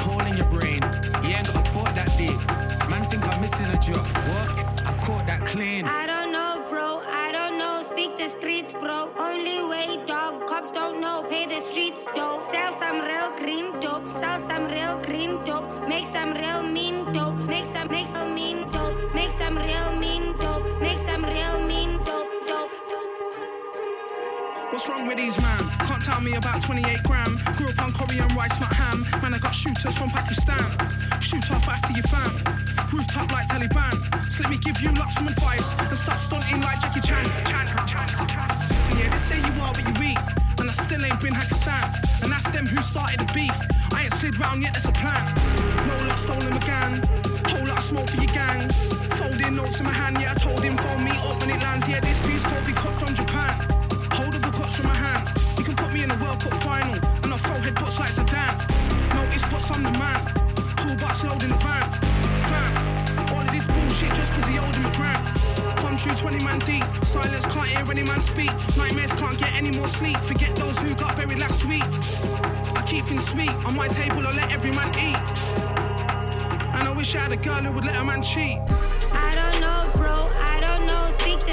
Hole in your brain, you ain't got a thought that deep. Man think I'm missing a drop. What? I caught that clean. I don't know, bro. I don't know. Speak the streets, bro. Only way, dog. Cops don't know. Pay the streets, dope. Sell some real cream dope. Sell some real cream dope. Make some real mean dope. Make some, make some mean dope. Make some real mean What's wrong with these man? Can't tell me about 28 gram. Grew up on Korean rice, not ham. Man, I got shooters from Pakistan. Shoot off after you fam. Rooftop like Taliban. So let me give you lots of advice and stop stunting like Jackie Chan. Chan, Chan, Chan. Yeah, they say you are what you eat. And I still ain't been Hakkasan. And that's them who started the beef. I ain't slid round yet, there's a plan. Roll up, stolen McGann. Whole lot of smoke for your gang. Folding notes in my hand, yeah, I told him phone me up when it lands. Yeah, this piece called be cut from Japan. Final. And I'll throw headbutts like Zidane. Notice butts, I'm the man. Toolbox loading the van. Fam, all of this bullshit just cause he holding my gram. Come true 20 man deep. Silence can't hear any man speak. Nightmares can't get any more sleep. Forget those who got buried last week. I keep things sweet. On my table, I let every man eat. And I wish I had a girl who would let a man cheat.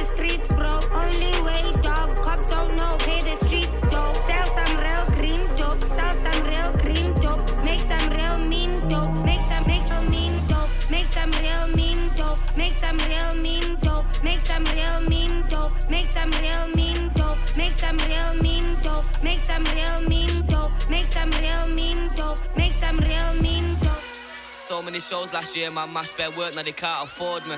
The streets, bro. Only way, dog. Cops don't know. Pay the streets, dope. Sell some real cream dope. Sell some real cream dope. Make some real mean dope. Make some, make some mean dope. Make some real mean dope. Make some real mean dope. Make some real mean dope. Make some real mean dope. Make some real mean dope. Make some real mean dope. Make some real mean dope. Make some real mean dope. So many shows last year, man, mash bare work, now they can't afford me.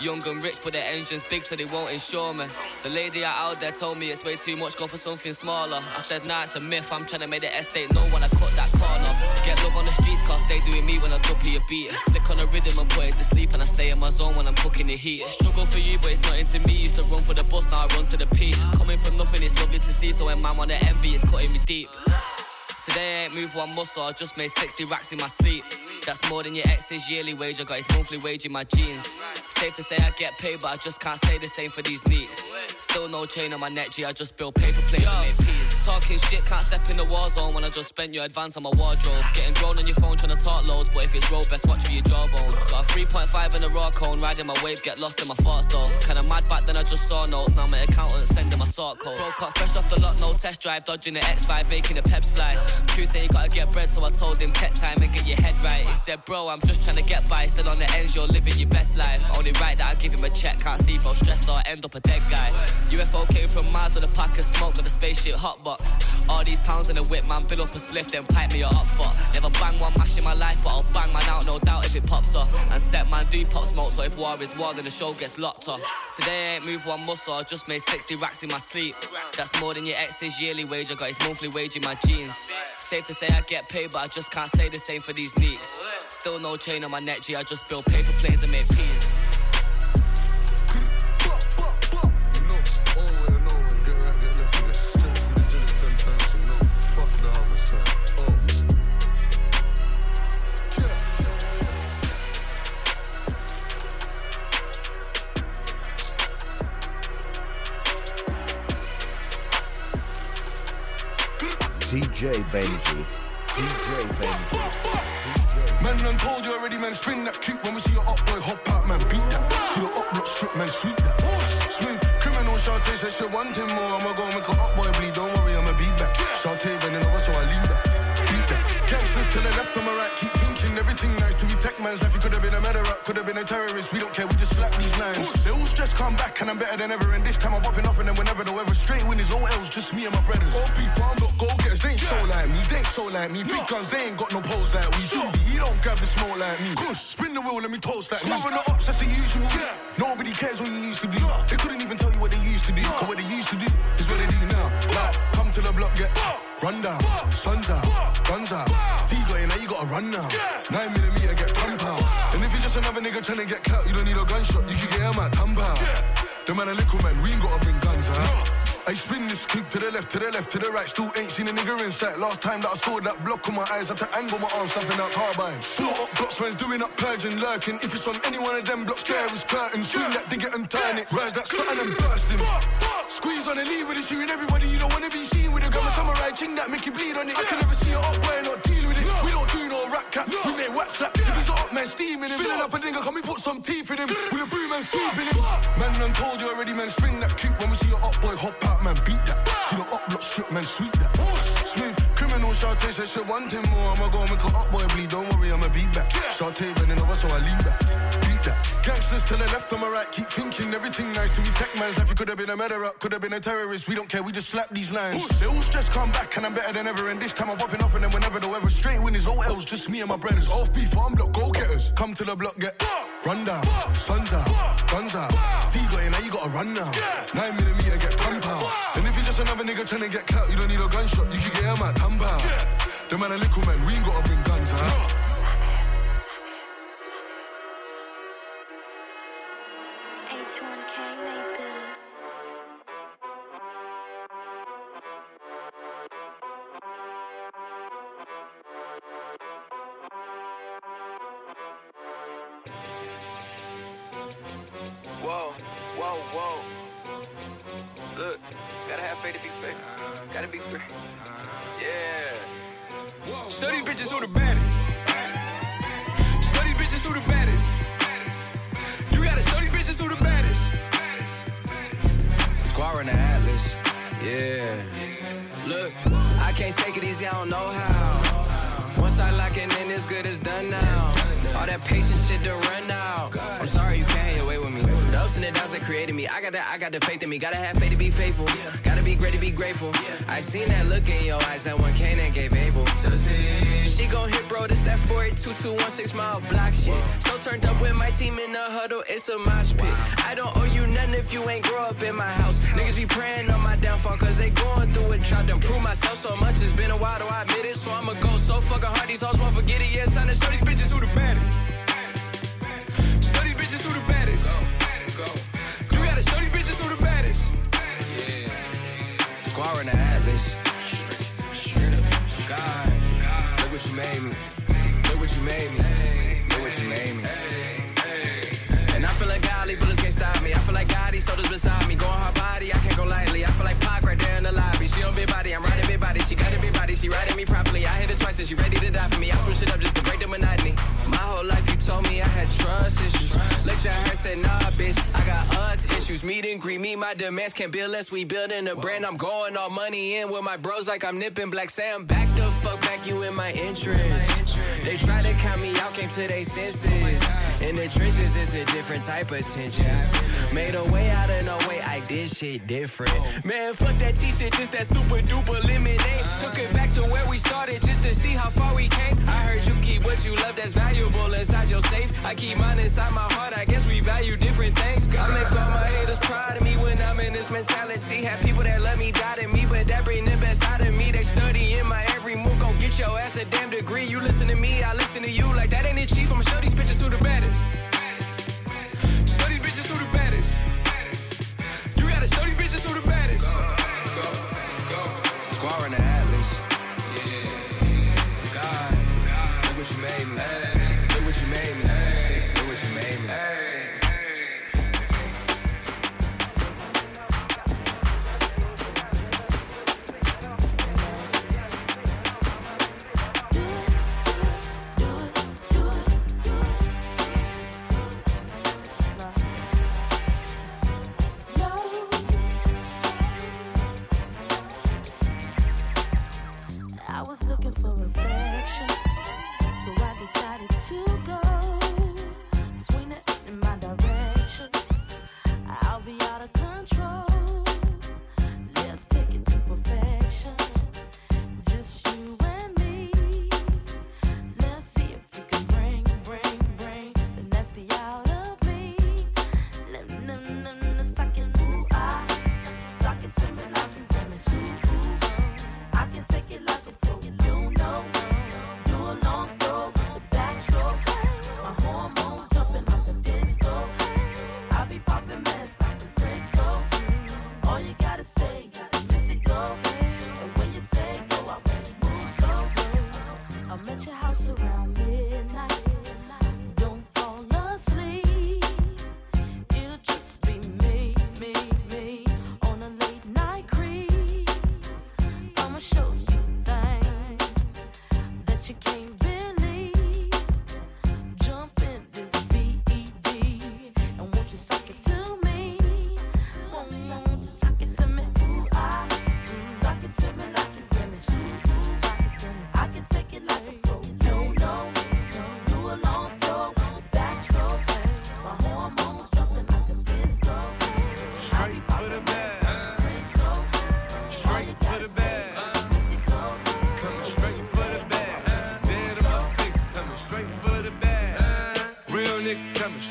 Young and rich, but their engines big, so they won't insure me. The lady out there told me it's way too much, go for something smaller. I said, nah, it's a myth, I'm trying to make the estate know when I cut that corner. Get love on the streets, cause they doing me when I duppy a beat. Flick on the rhythm and put it to sleep, and I stay in my zone when I'm cooking the heat. Struggle for you, but it's not into me. Used to run for the bus, now I run to the peak. Coming from nothing, it's lovely to see, so when man wanna envy, it's cutting me deep. Today I ain't moved one muscle, I just made 60 racks in my sleep. That's more than your ex's yearly wage, I got his monthly wage in my jeans. Safe to say I get paid, but I just can't say the same for these neeks. Still no chain on my neck, G, I just build paper plates and make peas. Talking shit, can't step in the war zone when I just spent your advance on my wardrobe. Getting grown on your phone trying to talk loads, but if it's road, best watch for your jawbone. Got a 3.5 in a raw cone, riding my wave, get lost in my thoughts though. Kinda mad back then I just saw notes, now my accountant sending my sort code. Broke up fresh off the lot, no test drive, dodging the X5, making the peps fly. True say you gotta get bread, so I told him tech time and get your head right. He said, bro, I'm just trying to get by, still on the ends, you're living your best life. Only right that I give him a check, can't see both stressed or end up a dead guy. UFO came from Mars with a pack of smoke on the spaceship hotbox. All these pounds in a whip, man, bill up a spliff, then pipe me a up for. Never bang one mash in my life, but I'll bang man out, no doubt if it pops off. And set man do pop smoke, so if war is war, then the show gets locked off. Today I ain't moved one muscle, I just made 60 racks in my sleep. That's more than your ex's yearly wage, I got his monthly wage in my jeans. Safe to say I get paid, but I just can't say the same for these neeks. Still no chain on my neck, G, I just build paper planes and make peas. DJ Benji. DJ Benji. Man, done told you already, man. Spin that cute when we see your up boy hop out, man. Beat that. See your up block strip, man. Sweep that. Smooth criminal Shantae said she want him more. I'ma go make her up boy bleed. Don't worry, I'ma be back. Shantae bending over, so I leave that. Beat that. Gangsters to the left, on my right. Keep thinking everything nice. To be tech man's life, you could have been a murderer, could have been a terrorist. We don't care, Just come back, and I'm better than ever. And this time I'm popping off, and then whenever the weather straight win is no L's, just me and my brothers. OP farm, not go getters. They ain't so like me, they ain't so like me. Big guns, they ain't got no pose like we. Juvie, he don't grab the smoke like me. Spin the wheel, let me toast that. Smothering the ups, that's the usual. Nobody cares what you used to be. They couldn't even tell you what they used to do. What they used to do is what they do now. Like, come to the block, get run down. Sun's out, guns out. T got in, now you gotta run now. Nine millimeter, get pump out. And if you're just another nigga trying to get clout, you don't need a gunshot. You can get him at thumb out. The man a little man, we ain't gotta bring guns out. I spin this clip to the left, to the left, to the right. Still ain't seen a nigga in sight. Last time that I saw that block on my eyes, had to angle my arms, slapping out carbine. Float up blocks, man's doing up purging, lurking. If it's on any one of them blocks, there is curtain. Swing that, dig it and turn it. Rise that something and burst him. Squeeze on the lead with it, shooting everybody. You don't wanna be seen with a gun. Samurai ching that make you bleed on it. I can never see it up boy, not deal with it. We don't do no rap cap, we make whack slap. If he's up, man, steaming him. Filling up a nigga, can we put some teeth in him? With a broom and sweeping him. Man, done told you already, man, spring that cute. When we see your up boy, hop out, man, beat that. See your up block strip, man, sweep that. Smooth criminal, Shantae said she want him more. I'ma go make her up boy bleed. Don't worry, I'ma beat back. Shantae bending over, so I lean back. Beat that. Gangsters to the left, on my right. Keep thinking everything nice. To be tech man's life, you could have been a murderer, could have been a terrorist. We don't care, we just slap these lines. They all just come back, and I'm better than ever. And this time I'm popping off, and then whenever the weather straight win is no L's, just me and my brothers. Off beef, farm block, go getters. Come to the block, get run down. Sun's out, guns out. T got in, now you gotta run now. Nine millimeter, get just another nigga trying to get clout, you don't need a gunshot, you can get him at thumb out. The man a little man, we ain't gotta bring guns out. H1K made. Faith to be faith. Gotta be free. Yeah. Show these bitches who the baddest. Show these bitches who the baddest. You gotta show these bitches who the baddest. Square in the Atlas. Yeah. Look, I can't take it easy, I don't know how. Once I lock it in, it's good, it's done now. All that patient shit to run out. I'm sorry you can't hang away with me. The ups and the downs that created me. I got that, I got the faith in me. Gotta have faith to be faithful. Yeah. Gotta be great to be grateful. I seen that look in your eyes, that one Canaan gave Abel. She gon' hit, bro, this that 48221 mile block shit. So turned up with my team in the huddle, it's a mosh pit. I don't owe you nothing if you ain't grow up in my house. Niggas be praying on my downfall, cause they going through it. Tried to prove myself so much, it's been a while, though I admit it. So I'ma go so fucking hard, these hoes won't forget it. Yeah, it's time to show these bitches who the baddest. Show these bitches who the baddest. Show these bitches who the baddest. Yeah. Square in the Atlas. God, look what you made me. Look what you made me. Look what you made me. And I feel like golly, bullets can't stop me. I feel like God, he sodas beside me. Going her body, I can't go lightly. I feel like Pac right there in the lobby. She on big body, I'm riding big body. She got a big body, she riding me properly. I hit her twice and she ready to die for me. I switch it up just to break the monotony. My whole life you told me I had trust issues. Looked at her, said, nah, bitch, I got us issues. Meet and greet me, my demands can't build less. We building a brand. I'm going all money in with my bros like I'm Nipsey Black Sam. Back the fuck back, you in my interest. They try to count me out, came to their senses. In the trenches, it's a different type of tension. Made a way out of no way, I did shit different. Man, fuck that t-shirt, just that super duper lemonade. Took it back to where we started just to see how far we came. I heard you keep what you love that's valuable inside your safe. I keep mine inside my heart, I guess we value different things. I make all my haters proud of me when I'm in this mentality. Have people that love me, doubting me, but that bring the best out of me. They study in my every move, gon' get your ass a damn degree. You listen to me, I listen to you. Like that ain't it, chief. I'ma show these bitches who the baddest. Who the baddest. You gotta show these bitches who the baddest. Go, go, go. Square in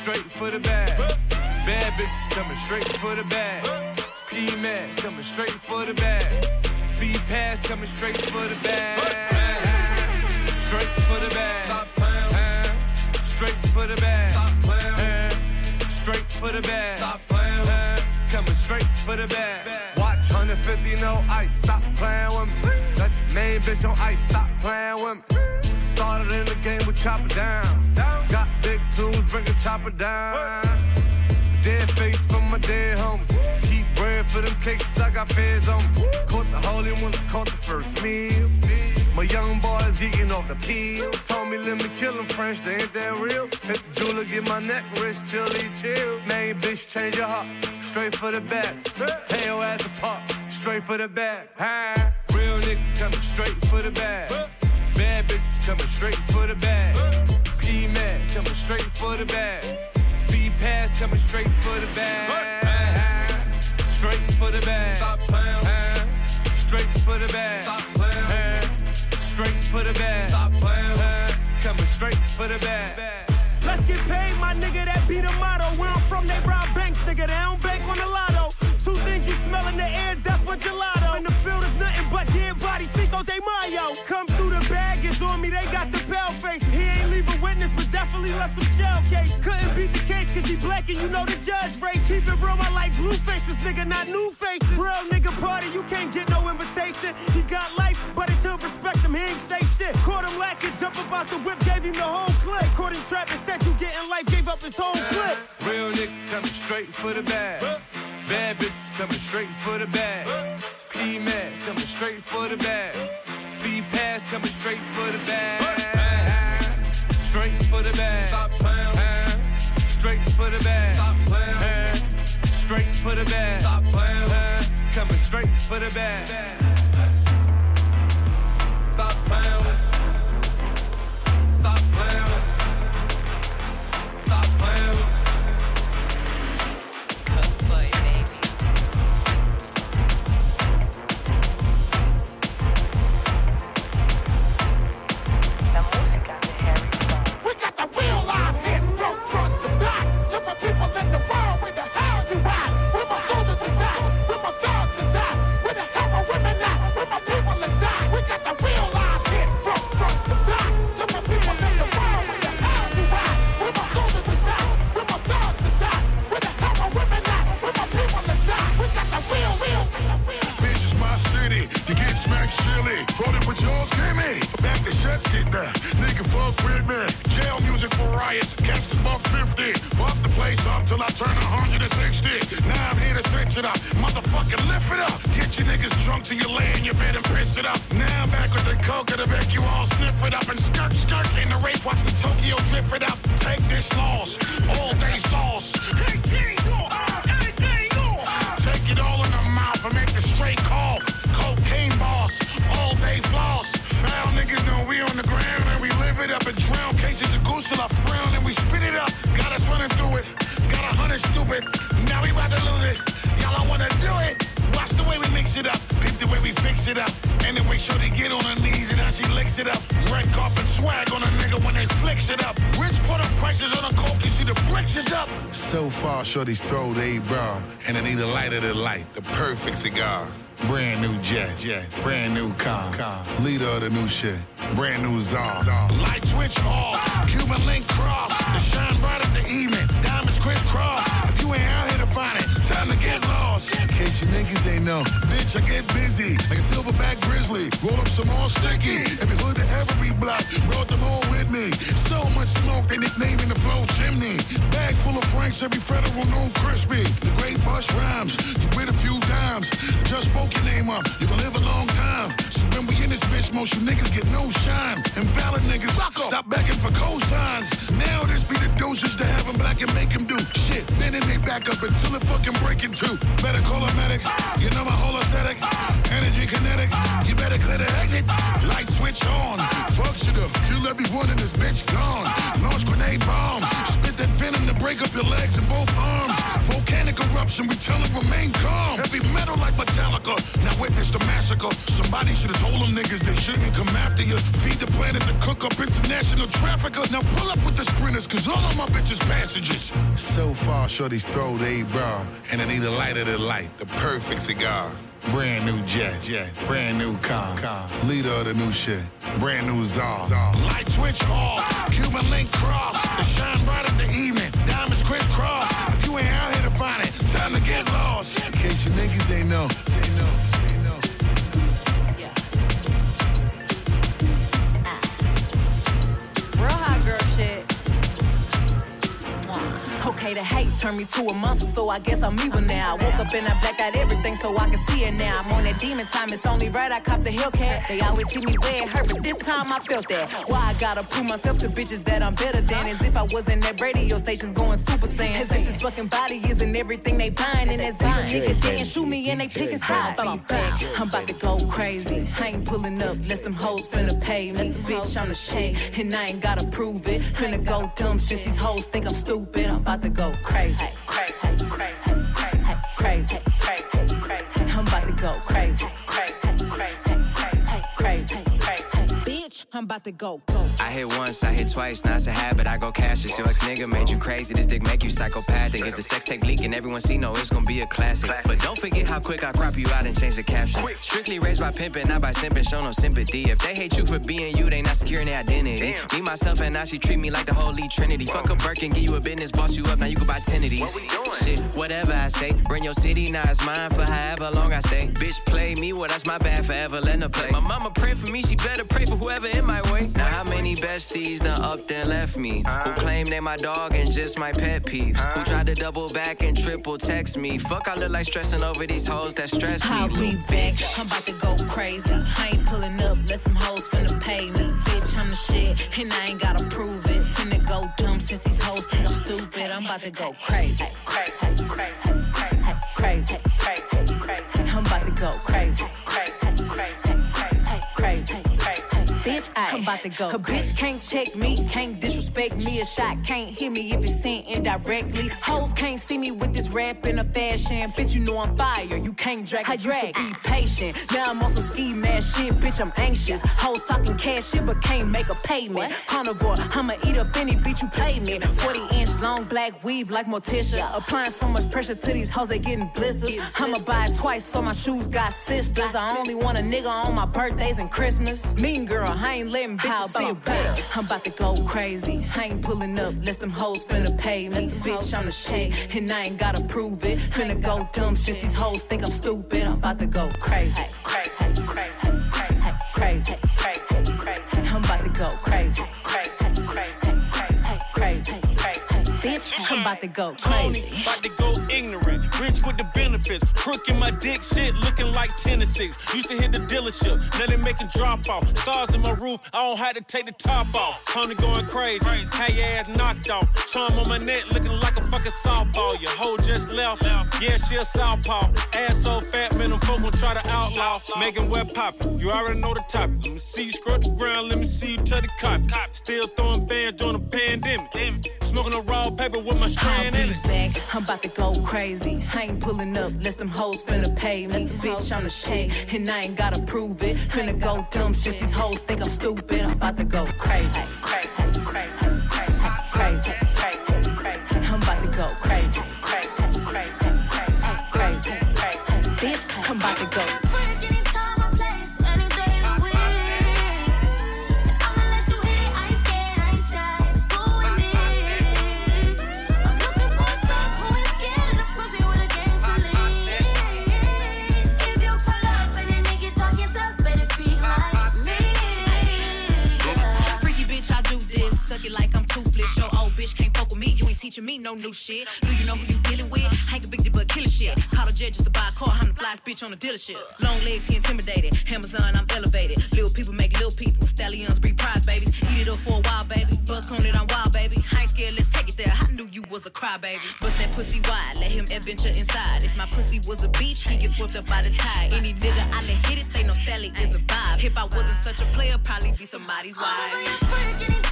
straight for the bag. Bad bitches coming straight for the bag. Ski mask coming straight for the bag. Speed pass coming straight for the bag. Straight for the bag. Stop playing. Straight for the bag. Stop playing. Straight for the bag. Stop playing. Coming straight for the bag. Watch 150 no ice. Stop playing with me. Got your main bitch on ice. Stop playing with me. Started in the game with chopper down. Got tools, bring a chopper down. Dead face from my dead homies. Keep bread for them cases, I got feds on. Caught the holy ones, caught the first meal. My young boys geeking off the peel. Told me let me kill them French, they ain't that real. Hit the jeweler, get my neck rich, chilly chill. Main bitch, change your heart, straight for the back. Tail ass apart, straight for the back. Huh? Real niggas coming straight for the bag. Bad bitches coming straight for the bag. Ski mask coming straight for the bag. Speed pass coming straight for the bag. Straight for the bag. Stop playing. Straight for the bag. Stop playing. Straight for the bag. Stop playing. Coming straight for the bag. Let's get paid, my nigga, that be the motto. Where I'm from, they rob banks, nigga, they don't bank on the lotto. Two things you smell in the air, death for gelato. In the field is nothing but dead bodies, Cinco de Mayo. Definitely left some shell case. Couldn't beat the case, cause he black and you know the judge race. Keep it real, I like blue faces, nigga, not new faces. Real nigga party, you can't get no invitation. He got life, but he'll respect him, he ain't say shit. Caught him lacking, jump about the whip, gave him the whole clip. Caught him trapping, said you getting life, gave up his whole clip. Real niggas coming straight for the bag. Bad bitches coming straight for the bag. Ski mask coming straight for the bag. Speed pass coming straight for the bag. Straight for the bag. Stop playing. Straight for the bag. Stop playing. Straight for the bag. Stop playing. Coming straight for the bag. Stop playing. Back to shut shit now. Nigga, fuck with me. Jail music for riots. Gangsters buck 50. Fuck the place up till I turn 160. Now I'm here to switch it up. Motherfucking lift it up. Get you niggas drunk till you lay in your bed and piss it up. Now I'm back with the coke to make you all sniff it up and skirt, skirt in the race. Watch me Tokyo drift it up. Take this loss. All day sauce. Take. Take it all in the mouth and make the straight cough. Cocaine boss, all day floss. Live it up and drown cases of goose till I frown and we spit it up. Got us running through it. Got a hundred stupid. Now we about to lose it. Y'all don't wanna do it. Watch the way we mix it up. Peep the way we fix it up. And then wait sure they get on her knees and how she licks it up. Red carpet swag on a nigga when they flicks it up. Rich put up prices on a coke, you see the bricks is up. So far, shorties throw they bra. And I need a lighter to light, the perfect cigar. Brand new jet, jet, brand new car, car. Leader of the new shit, brand new czar. Light switch off, Cuban link cross. The shine bright of the evening, diamonds crisscross. If you ain't out you niggas ain't know, bitch, I get busy like a silverback grizzly. Roll up some more sticky. Every hood to every block, brought them all with me. So much smoke, they nicknaming the flow chimney. Bag full of franks, every federal known crispy. The great bush rhymes, you with a few dimes. Just spoke your name up, you gon' live a long time. Most you niggas get no shine. Invalid niggas, stop begging for cosigns. Now this be the dosage to have 'em black and make 'em do shit. Then they back up until it fucking break in two. Better call a medic, ah. you know my whole aesthetic. Ah. Energy kinetic, ah. you better clear the exit. Light switch on, fuck shit up till everyone in this bitch gone. Launch grenade bombs, spit that venom to break up your legs and both arms. Volcanic eruption, we tell it remain calm. Heavy metal like Metallica, now witness the massacre. Somebody should have told them niggas they shouldn't come after you. Feed the planet to cook up international trafficker. Now pull up with the sprinters, cause all of my bitches passengers. So far, shorties throw they bra, and I need a lighter to light, the perfect cigar. Brand new jet, jet, brand new car, car. Leader of the new shit, brand new czar. Light switch off, Cuban link cross. The shine bright of the evening, diamonds crisscross. If you ain't out here to find it, time to get lost. In case you niggas ain't know, ain't know. Okay, the hate turned me to a monster, so I guess I'm evil now. I woke up and I blacked out everything so I can see it now. I'm on that demon time, it's only right I cop the Hellcat. They always keep me where it hurt, but this time I felt that. Why I gotta prove myself to bitches that I'm better than? As if I wasn't at radio stations going super saiyan. As if this fucking body isn't everything they buying. And that zero nigga didn't shoot me and they picking sides. I'm back, I'm about to go crazy. I ain't pulling up, less them hoes finna pay me. Bitch, I'm the shit, and I ain't gotta prove it. Finna go dumb since these hoes think I'm stupid. I'm about to go crazy, crazy, crazy, crazy, crazy, crazy, crazy. I'm about to go crazy, crazy, I'm about to go, go. I hit once, I hit twice, now it's a habit. I go cash it. Your ex nigga made you crazy. This dick make you psychopathic. If the sex tape leaking, everyone see no, it's gonna be a classic. But don't forget how quick I crop you out and change the caption. Strictly raised by pimping, not by simping. Show no sympathy. If they hate you for being you, they not securing their identity. Me, myself, and now she treat me like the holy trinity. Fuck a Birkin, give you a business, boss you up. Now you can buy ten of these. Shit, whatever I say. Bring your city, now it's mine for however long I stay. Bitch, play me, well, that's my bad forever. Let her play. My mama pray for me, she better pray for whoever in my way. Now how many besties done up then left me? Who claim they my dog and just my pet peeves? Who tried to double back and triple text me? Fuck, I look like stressing over these hoes that stress me. I'll be back. I'm about to go crazy. I ain't pulling up, let some hoes finna pay me. Bitch, I'm the shit, and I ain't gotta prove it. Finna go dumb since these hoes think I'm stupid. I'm about to go crazy. Crazy, crazy, crazy, crazy, crazy, crazy. I'm about to go crazy, crazy, crazy. Bitch, I'm about to go. A bitch can't check me, can't disrespect me. A shot can't hit me if it's sent indirectly. Hoes can't see me with this rap in a fashion. Bitch, you know I'm fire. You can't drag a drag. Be patient. Now I'm on some ski mask shit. Bitch, I'm anxious. Hoes talking cash shit, but can't make a payment. Carnivore, I'ma eat up any bitch you pay me. 40 inch long black weave like Morticia. Applying so much pressure to these hoes, they getting blisters. I'ma buy it twice so my shoes got sisters. I only want a nigga on my birthdays and Christmas. Mean girl, I ain't letting bitches feel better. I'm about to go crazy. I ain't pulling up, less them hoes finna pay me. Bitch, I'm the shit, and I ain't gotta prove it. Finna go dumb since these hoes think I'm stupid. I'm about to go crazy. Crazy, crazy, crazy, crazy, crazy, crazy. I'm about to go crazy, crazy. Bitch, I'm about to go crazy. Tony, about to go ignorant. Rich with the benefits. Crook in my dick shit, looking like 10 to 6. Used to hit the dealership, now they making drop off. Stars in my roof, I don't have to take the top off. Tony going crazy, had your ass knocked off. Charm on my neck, looking like a fucking softball. Your hoe just left, yeah, she a southpaw. Ass so fat, man, them folk gon' try to outlaw. Making wet poppin', you already know the topic. Let me see you scrub the ground, let me see you touch the copy. Still throwing bands during the pandemic. Smoking a raw paper with my strand in it. back. I'm about to go crazy. I ain't pulling up, less them hoes finna pay me. Bitch, I'm the shit, and I ain't gotta prove it. Finna go dumb shit, these hoes think I'm stupid. I'm about to go crazy. Crazy, crazy, crazy, crazy, crazy, crazy. I'm about to go crazy. Crazy, crazy, crazy, crazy, crazy. Bitch, I'm about to go. Teaching me no new shit. Do you know who you dealing with? Ain't convicted but killing shit. Call a judge just to buy a car. I'm the flyest bitch on the dealership. Long legs, he intimidated. Amazon, I'm elevated. Little people make little people. Stallions breed prize babies. Eat it up for a while, baby. Buck on it, I'm wild, baby. I ain't scared, let's take it there. I knew you was a crybaby. Bust that pussy wide, let him adventure inside. If my pussy was a beach, he get swept up by the tide. Any nigga I let hit it, they know Stally is a vibe. If I wasn't such a player, probably be somebody's wife.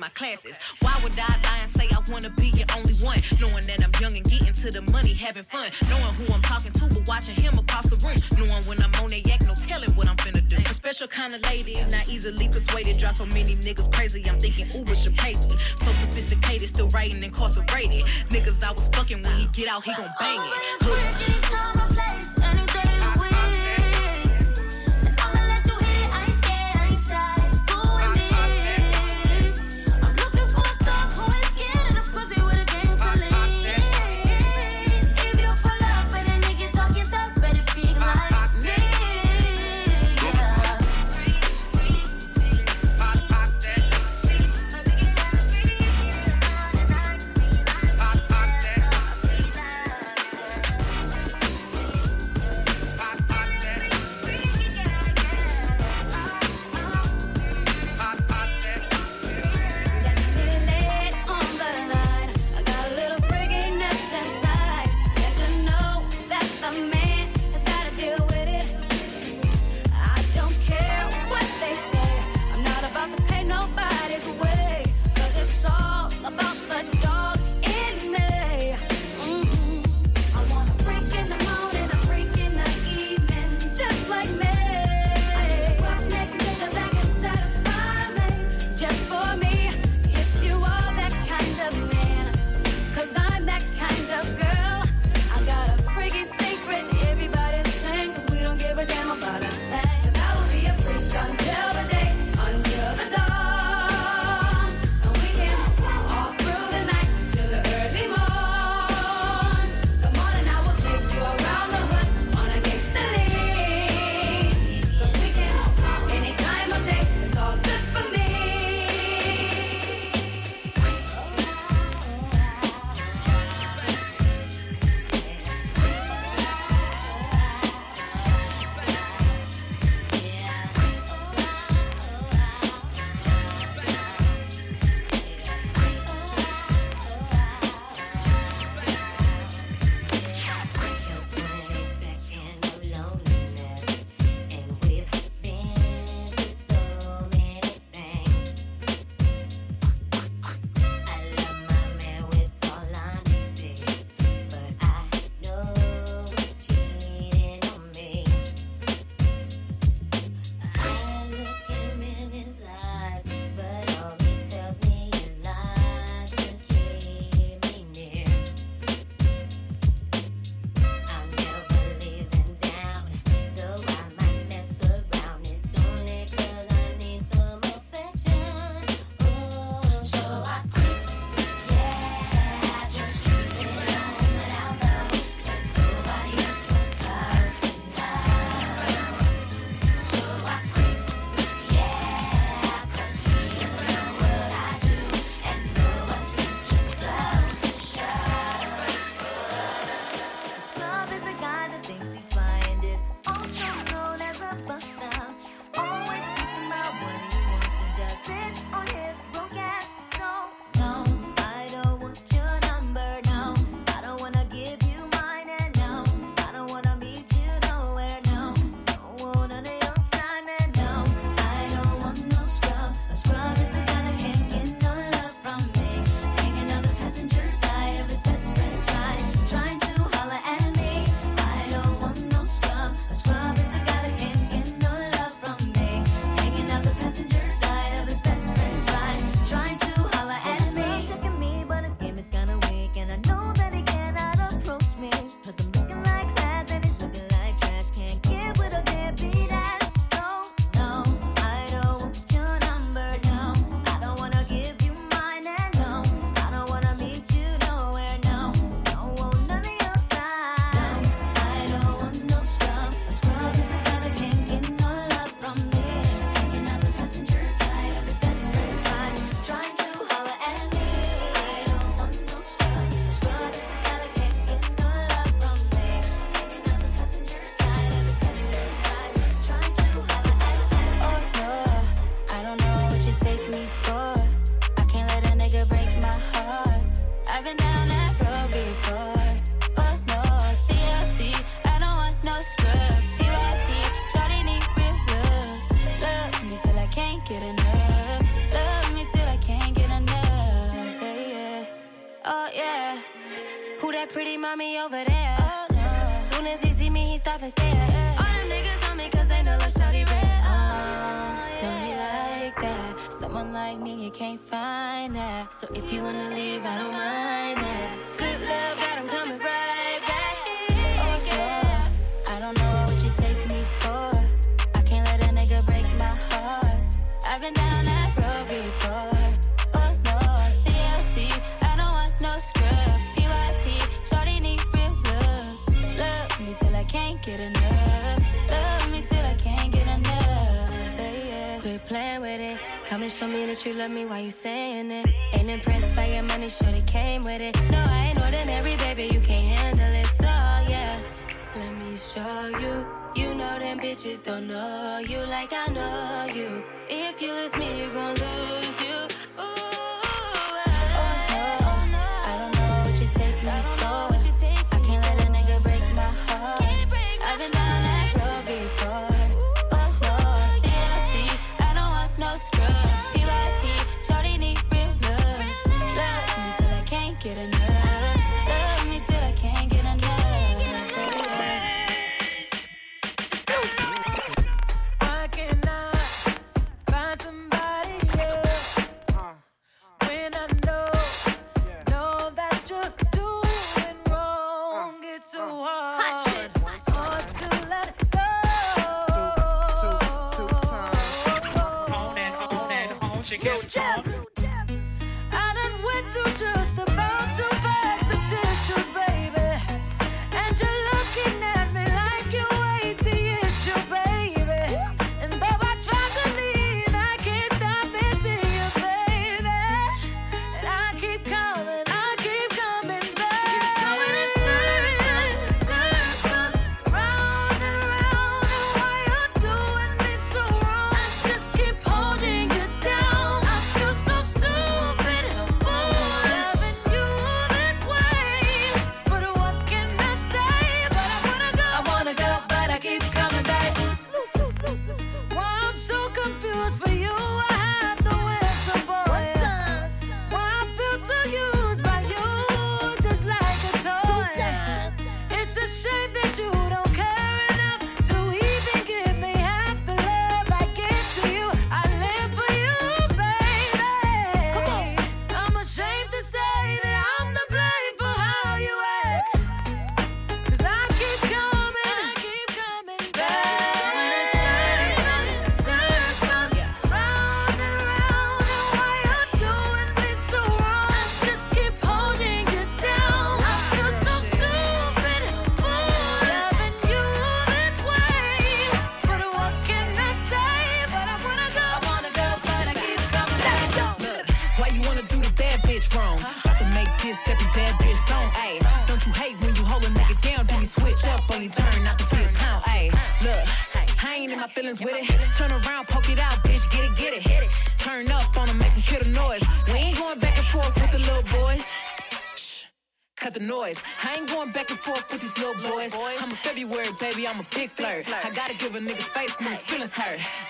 My classes? Why would I lie and say I wanna be your only one? Knowing that I'm young and getting to the money, having fun. Knowing who I'm talking to, but watching him across the room. Knowing when I'm on that yak, no telling what I'm finna do. A special kind of lady, not easily persuaded. Drive so many niggas crazy, I'm thinking Uber should pay me. So sophisticated, still writing incarcerated. Niggas I was fucking when he get out, he gon' bang it.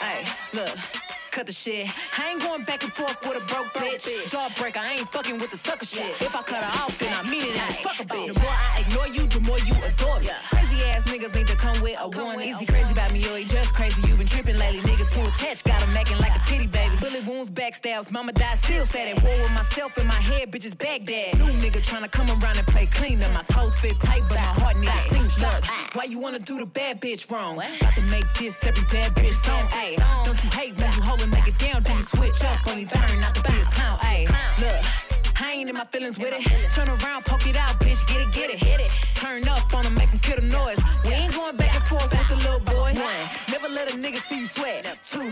Hey, look, cut the shit. I ain't going back and forth with a broke bitch. Jawbreaker, I ain't fucking with the sucker shit. If I cut her off, then I mean it. Ass. Fuck a bitch. else. Mama died, still sad at war with myself in my head, bitches Baghdad. New nigga trying to come around and play clean, cleaner. My clothes fit tight, but my heart needs a seam. Look, why you wanna do the bad bitch wrong? About to make this every bad bitch song. Ayy, don't you hate when you hold and make it down? Then you switch up when you turn out to be a clown. Ayy, look. I ain't in my feelings with it. Turn around, poke it out, bitch, get it, get it. Hit it. Turn up on them, make them kill the noise. We ain't going back and forth with the little boys. Never let a nigga see you sweat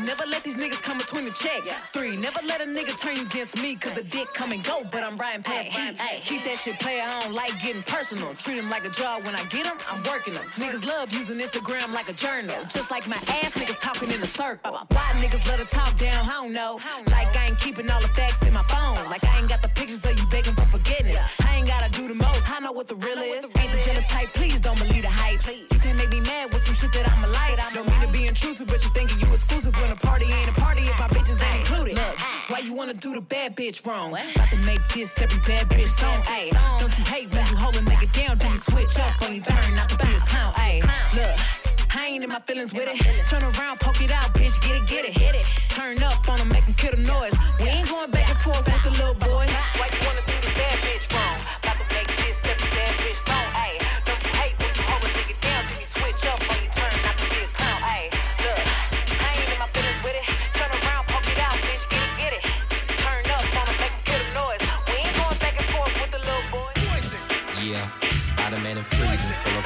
never let these niggas come between the check. Yeah. Three, never let a nigga turn you against me, cause the dick come and go, but I'm riding past Keep that shit player, I don't like getting personal. Treat him like a job when I get him, I'm working him. Niggas love using Instagram like a journal. Just like my ass niggas talking in a circle. Why niggas let her talk down, I don't know. Like I ain't keeping all the facts in my phone. Like I ain't got the pictures of you begging for forgiveness gotta do the most. I know what the real is. Ain't the jealous type, please don't believe the hype. Please. You can't make me mad with some shit that I'ma like. I don't mean to be intrusive, but you thinking you exclusive when a party ain't a party if my bitches ain't included. Look, why you wanna do the bad bitch wrong? About to make this every bad bitch song, ayy. Don't you hate when you hold and make it down? Do you switch up when you turn not to be a clown. Look. I ain't in my feelings with it. Turn around, poke it out, bitch, get it, get it. Hit it. Turn up on them, kill the noise. We ain't going back and forth with the little boys. Why you wanna do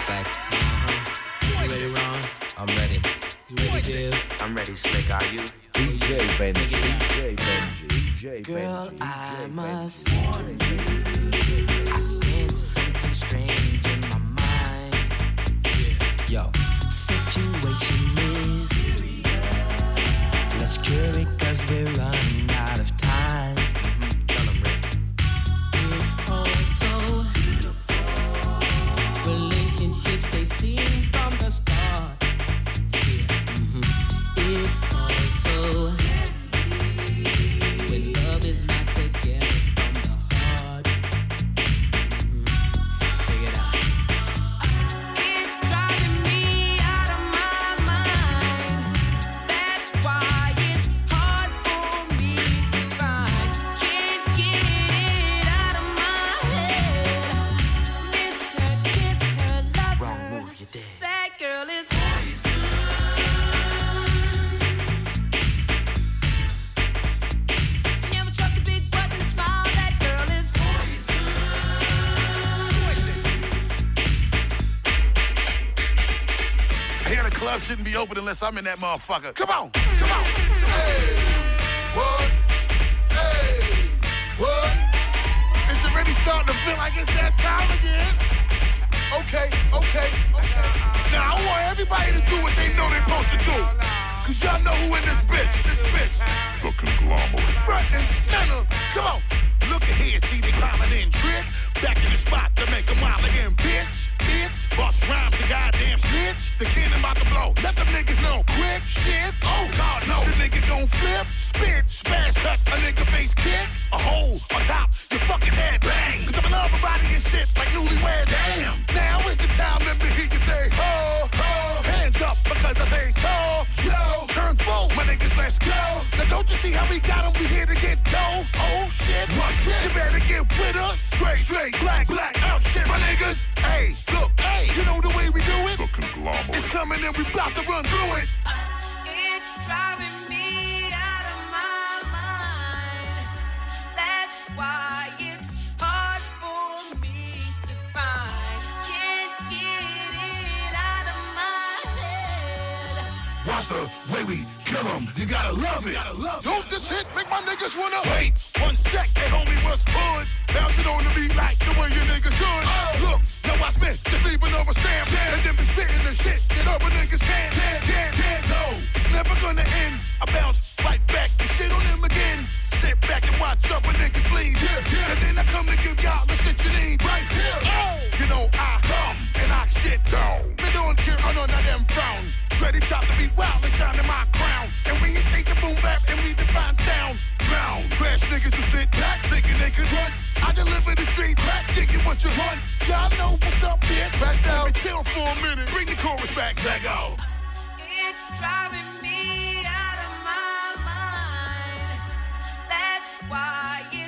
freezing full effect. You ready, Ron? I'm ready. You ready, Dave? I'm ready, Slick. Are you? DJ Benji, DJ Benji, DJ Girl, Benji, I DJ must Benji. warn you. I sense something strange in my mind. Yo, Situation is. Let's cure it cause we're running Seem from the start. yeah, mm-hmm. It's also when club shouldn't be open unless I'm in that motherfucker. Come on, come on. Hey, what? Hey, what? It's already starting to feel like it's that time again. Okay, okay, okay. Now I want everybody to do what they know they're supposed to do. Cause y'all know who in this bitch, this bitch. The conglomerate. Front and center. Come on. Look at here, see they climbing in trick. Back in the spot to make a mile again, bitch. It's Busta Rhymes a goddamn snitch. The cannon Let them niggas know quick shit. Oh God, no. The nigga gon' flip, spit, smash, cut, a nigga face kick. A hole on top, your fucking head bang. Cause I'm in love with body and shit like newlywed. Damn. Now is the time let hear you say, ho, ho. Hands up because I say so. Yo, turn full, my niggas, let's go. Now don't you see how we got 'em? We here to get dough. Oh shit, what? You better get with us. Straight, straight, black, black, out shit, my niggas. Hey, look, it? It's coming and we about to run through it. It's driving me out of my mind. That's why it's hard for me to find. Can't get it out of my head. Watch the way we kill 'em. You gotta love it. Don't this hit make my niggas wanna hate. One sec, hey homie, what's hood? Bouncing on the beat like the way you niggas should. Oh. Look, now I spit, just leaving over stamp. And then be spitting the shit that other niggas can't, can't, can't, can't. No, it's never gonna end. I bounce right back and shit on them again. Sit back and watch other niggas bleed. And then I come to give y'all the shit you need right here. Oh, you know I come and knock shit down. Me don't care, I know none of them frown. Ready top to be wild and shine in my crown. And we instate the boom bap and we define sound. Drown. Trash niggas who sit back thinking they could run. I deliver the street back, get you what you want. Y'all know what's up here. Crashed out. Chill for a minute. Bring the chorus back. Let go. It's driving me out of my mind. That's why it's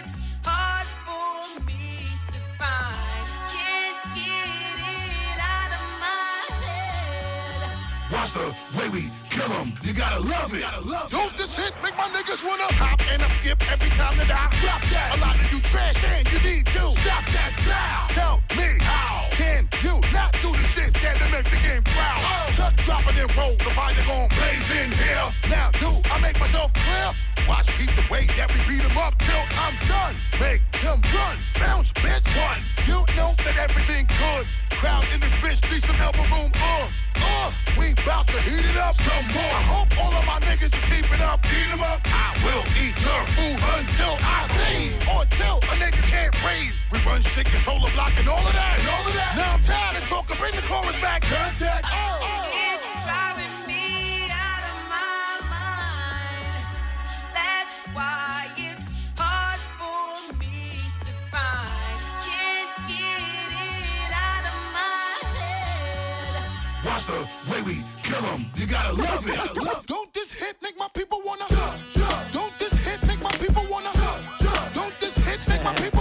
the way we You gotta love it. Gotta love Don't this hit make my niggas wanna hop and I skip every time that I drop that. A lot of you trash and you need to stop that now. Tell me how can you not do the shit that to make the game proud? Tuck drop it and roll the fire gon' blaze in here. Now do I make myself clear? Watch keep the way that we beat 'em up till I'm done. Make them run, bounce, bitch, run. You know that everything good. Crowd in this bitch need some elbow room. Uh, uh, we bout to heat it up some more. I hope all of my niggas is keeping up. Eat them up. I will eat your food until I leave. Or until a nigga can't raise. We run shit, control the block, and all of that. And all of that. Now I'm tired of talking. Bring the chorus back. Contact. Oh. Out of my Watch the way we you gotta love it. Don't this hit make my people wanna? Jump. Don't this hit make my people wanna? Jump. Don't this hit make my people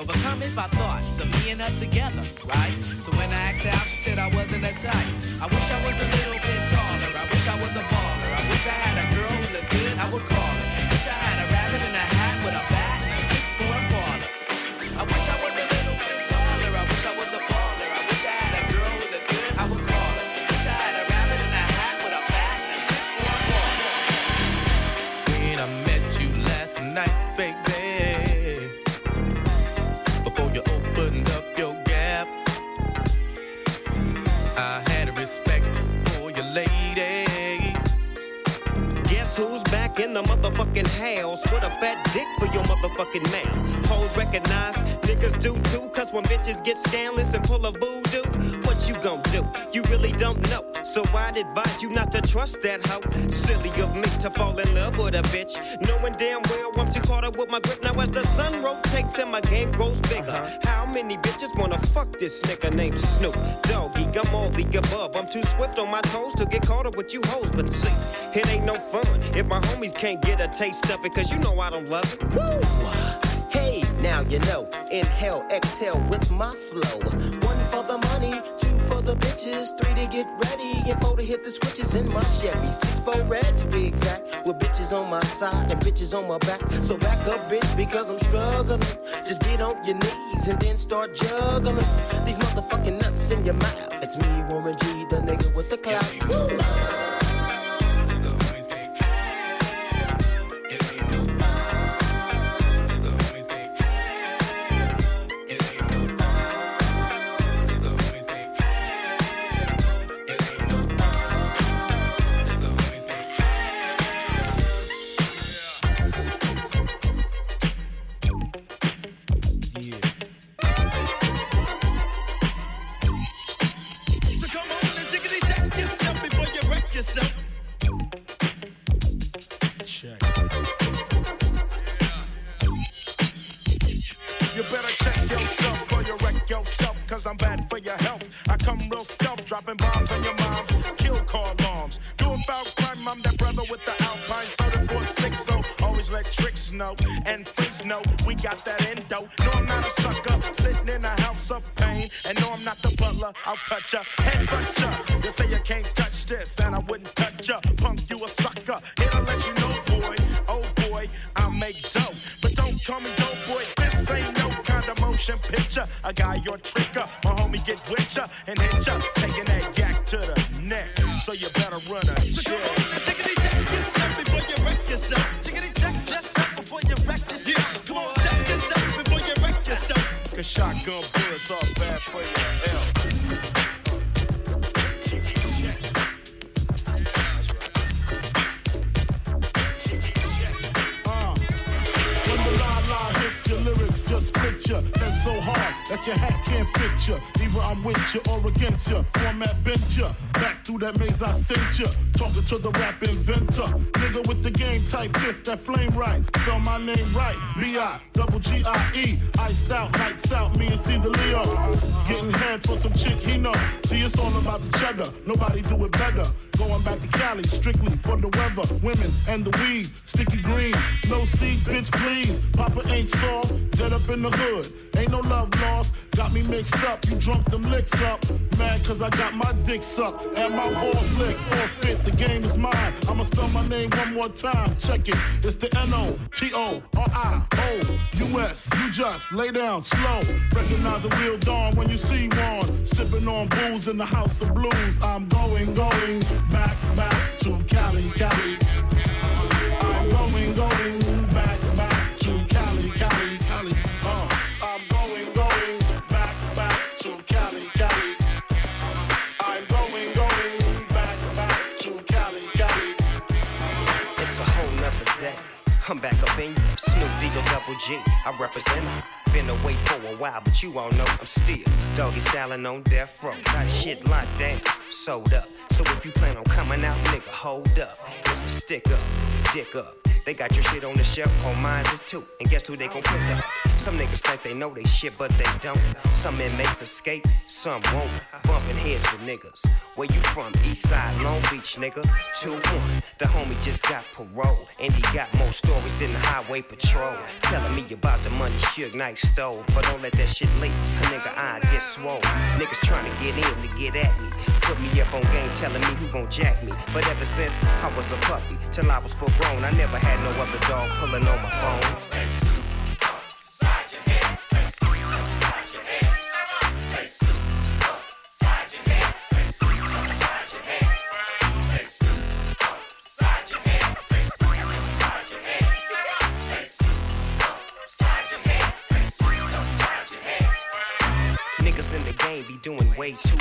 Overcome overcoming by thoughts of me and her together, right? So when I asked her out, she said I wasn't a type. I wish I was a little bit taller. I wish I was a baller. I wish I had a girl with a good. I would call. Motherfucking house with a fat dick for your motherfucking mouth. Hoes recognize, niggas do too, cause when bitches get scandalous and pull a voodoo, gon' do? You really don't know. So I'd advise you not to trust that hoe. Silly of me to fall in love with a bitch. Knowing damn well I'm too caught up with my grip. Now as the sun rotates and my game grows bigger. Uh-huh. How many bitches wanna fuck this nigga named Snoop Doggy? I'm all the above. I'm too swift on my toes to get caught up with you hoes. But see, it ain't no fun if my homies can't get a taste of it. Cause you know I don't love it. Woo! Hey, now you know. Inhale, exhale with my flow. One for the money, two for the bitches, three to get ready, and four to hit the switches in my Chevy. Six for red to be exact, with bitches on my side and bitches on my back. So back up, bitch, because I'm struggling. Just get on your knees and then start juggling these motherfucking nuts in your mouth. It's me, Warren G, the nigga with the clout. Dropping bombs on your moms, kill car alarms. Doing foul crime, I'm that brother with the Alpine six, so always let tricks know and freaks know we got that endo. No, I'm not a sucker, sitting in a house of pain. And no, I'm not the butler, I'll touch ya, head ya. You say you can't touch this, and I wouldn't touch ya. Punk, you a sucker. Here to let you know, boy, oh boy, I make dough. But don't call me dope boy, this ain't no kind of motion picture. I got your trigger. my homie get with ya and hit ya, taking that yak to the neck. So you better run a check. Jiggity check yourself before you wreck yourself. Jiggity check yourself before you wreck yourself. Yeah, come on, check yourself before you wreck yourself. Cause shotgun bullets are bad for your health. That your hat can't fit ya. Either I'm with you or against ya. Format bent ya. Back through that maze I sent ya. Talking to the rap inventor. Nigga with the game type fifth, that flame right. Spell my name right. B-I, double G-I-E. Iced out, lights out, me and Caesar Leo. Getting head for some chick he know. See, it's all about the cheddar. Nobody do it better. Going back to Cali, strictly for the weather, women, and the weed. Sticky green, no seeds, bitch, please. Papa ain't soft, dead up in the hood. Ain't no love lost, got me mixed up. You drunk them licks up. Mad cause I got my dick sucked and my balls licked. Fit, the game is mine. I'ma spell my name one more time. Check it, it's the N-O-T-O-R-I-O-U-S. You just lay down slow. Recognize the real dawn when you see one. Sipping on booze in the house of blues. I'm going, going back, back to Cali, Cali. I'm going, going back, back to Cali, Cali, Cali. Uh, I'm going, going back, back to Cali, Cali. I'm going, going back, back to Cali, Cali. It's a whole nother day. I'm back up in you. Snoop Deagle Double G. I represent. Been away for a while, but you all know I'm still doggy styling on death row. Got shit locked down, sold up. So if you plan on coming out, nigga, hold up. Stick up, dick up. They got your shit on the shelf, on mine is too. And guess who they gon' pick up? Some niggas think they know they shit, but they don't. Some inmates escape, some won't. Bumping heads with niggas. Where you from? East Side, Long Beach, nigga. 2-1. The homie just got parole. And he got more stories than the highway patrol. Telling me about the money Suge Knight stole. But don't let that shit leak. A nigga eye get swole. Niggas trying to get in to get at me. Put me up on game telling me who gon' jack me. But ever since I was a puppy, till I was full grown, I never had no other dog pulling on my phone. Niggas in the game be doing way too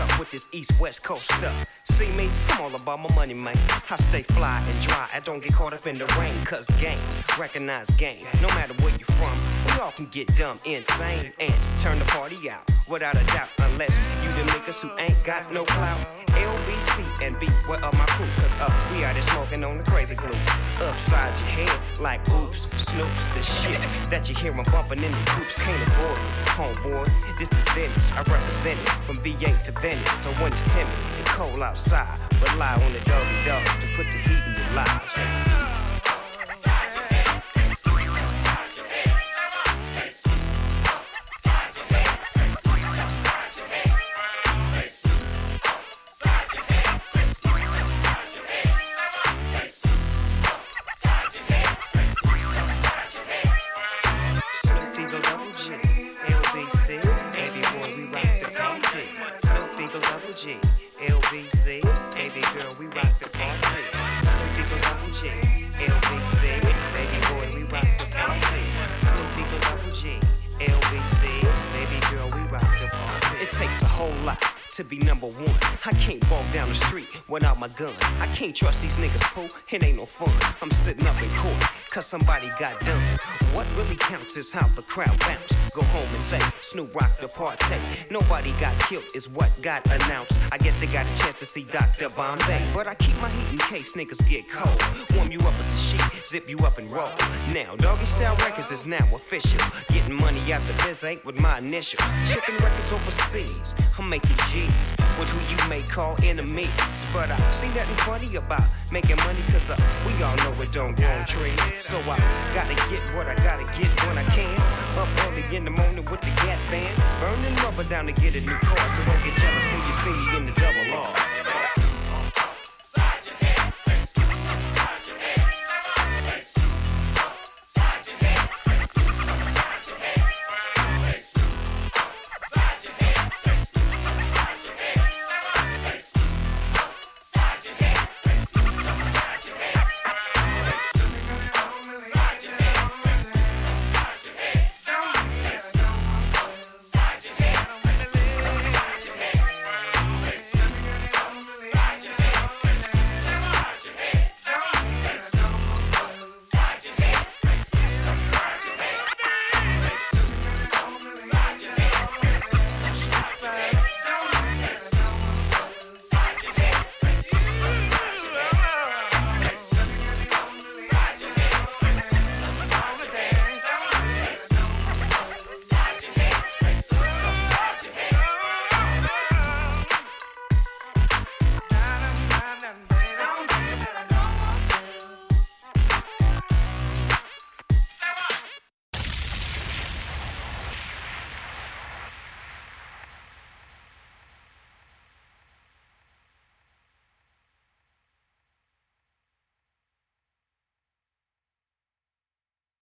tough with this east west coast stuff. See me? I'm all about my money, man. I stay fly and dry. I don't get caught up in the rain, cause game, recognize game. No matter where you're from, we all can get dumb, insane, and turn the party out. Without a doubt, unless you the niggas who ain't got no clout. LBC and B, where are my crew? Cause uh, we out there smoking on the crazy glue. Upside your head, like oops, snoops, the shit that you hear 'em bumping in the groups. Can't avoid it, homeboy. This is vintage, I represent it from V8 to Venice. So when it's timid and cold outside, rely on the Doggy Dogg to put the heat in your lives. Can't trust these niggas, Pooh. It ain't no fun. I'm sitting up in court, cause somebody got done. What really counts is how the crowd bounce. Go home and say, Snoop rock the party. Nobody got killed, is what got announced. I guess they got a chance to see Dr. Bombay. But I keep my heat in case niggas get cold. Warm you up with the sheet, zip you up and roll. Now, Doggy Style Records is now official. Getting money out the biz ain't with my initials. Shipping records overseas, I'm making G's. With who you may call enemies. But I see nothing funny about making money cause uh, we all know it don't grow on trees. So I gotta get what I gotta get when I can. Up early in the morning with the Gat band. Burning rubber down to get a new car. So don't get jealous when you see me in the double R.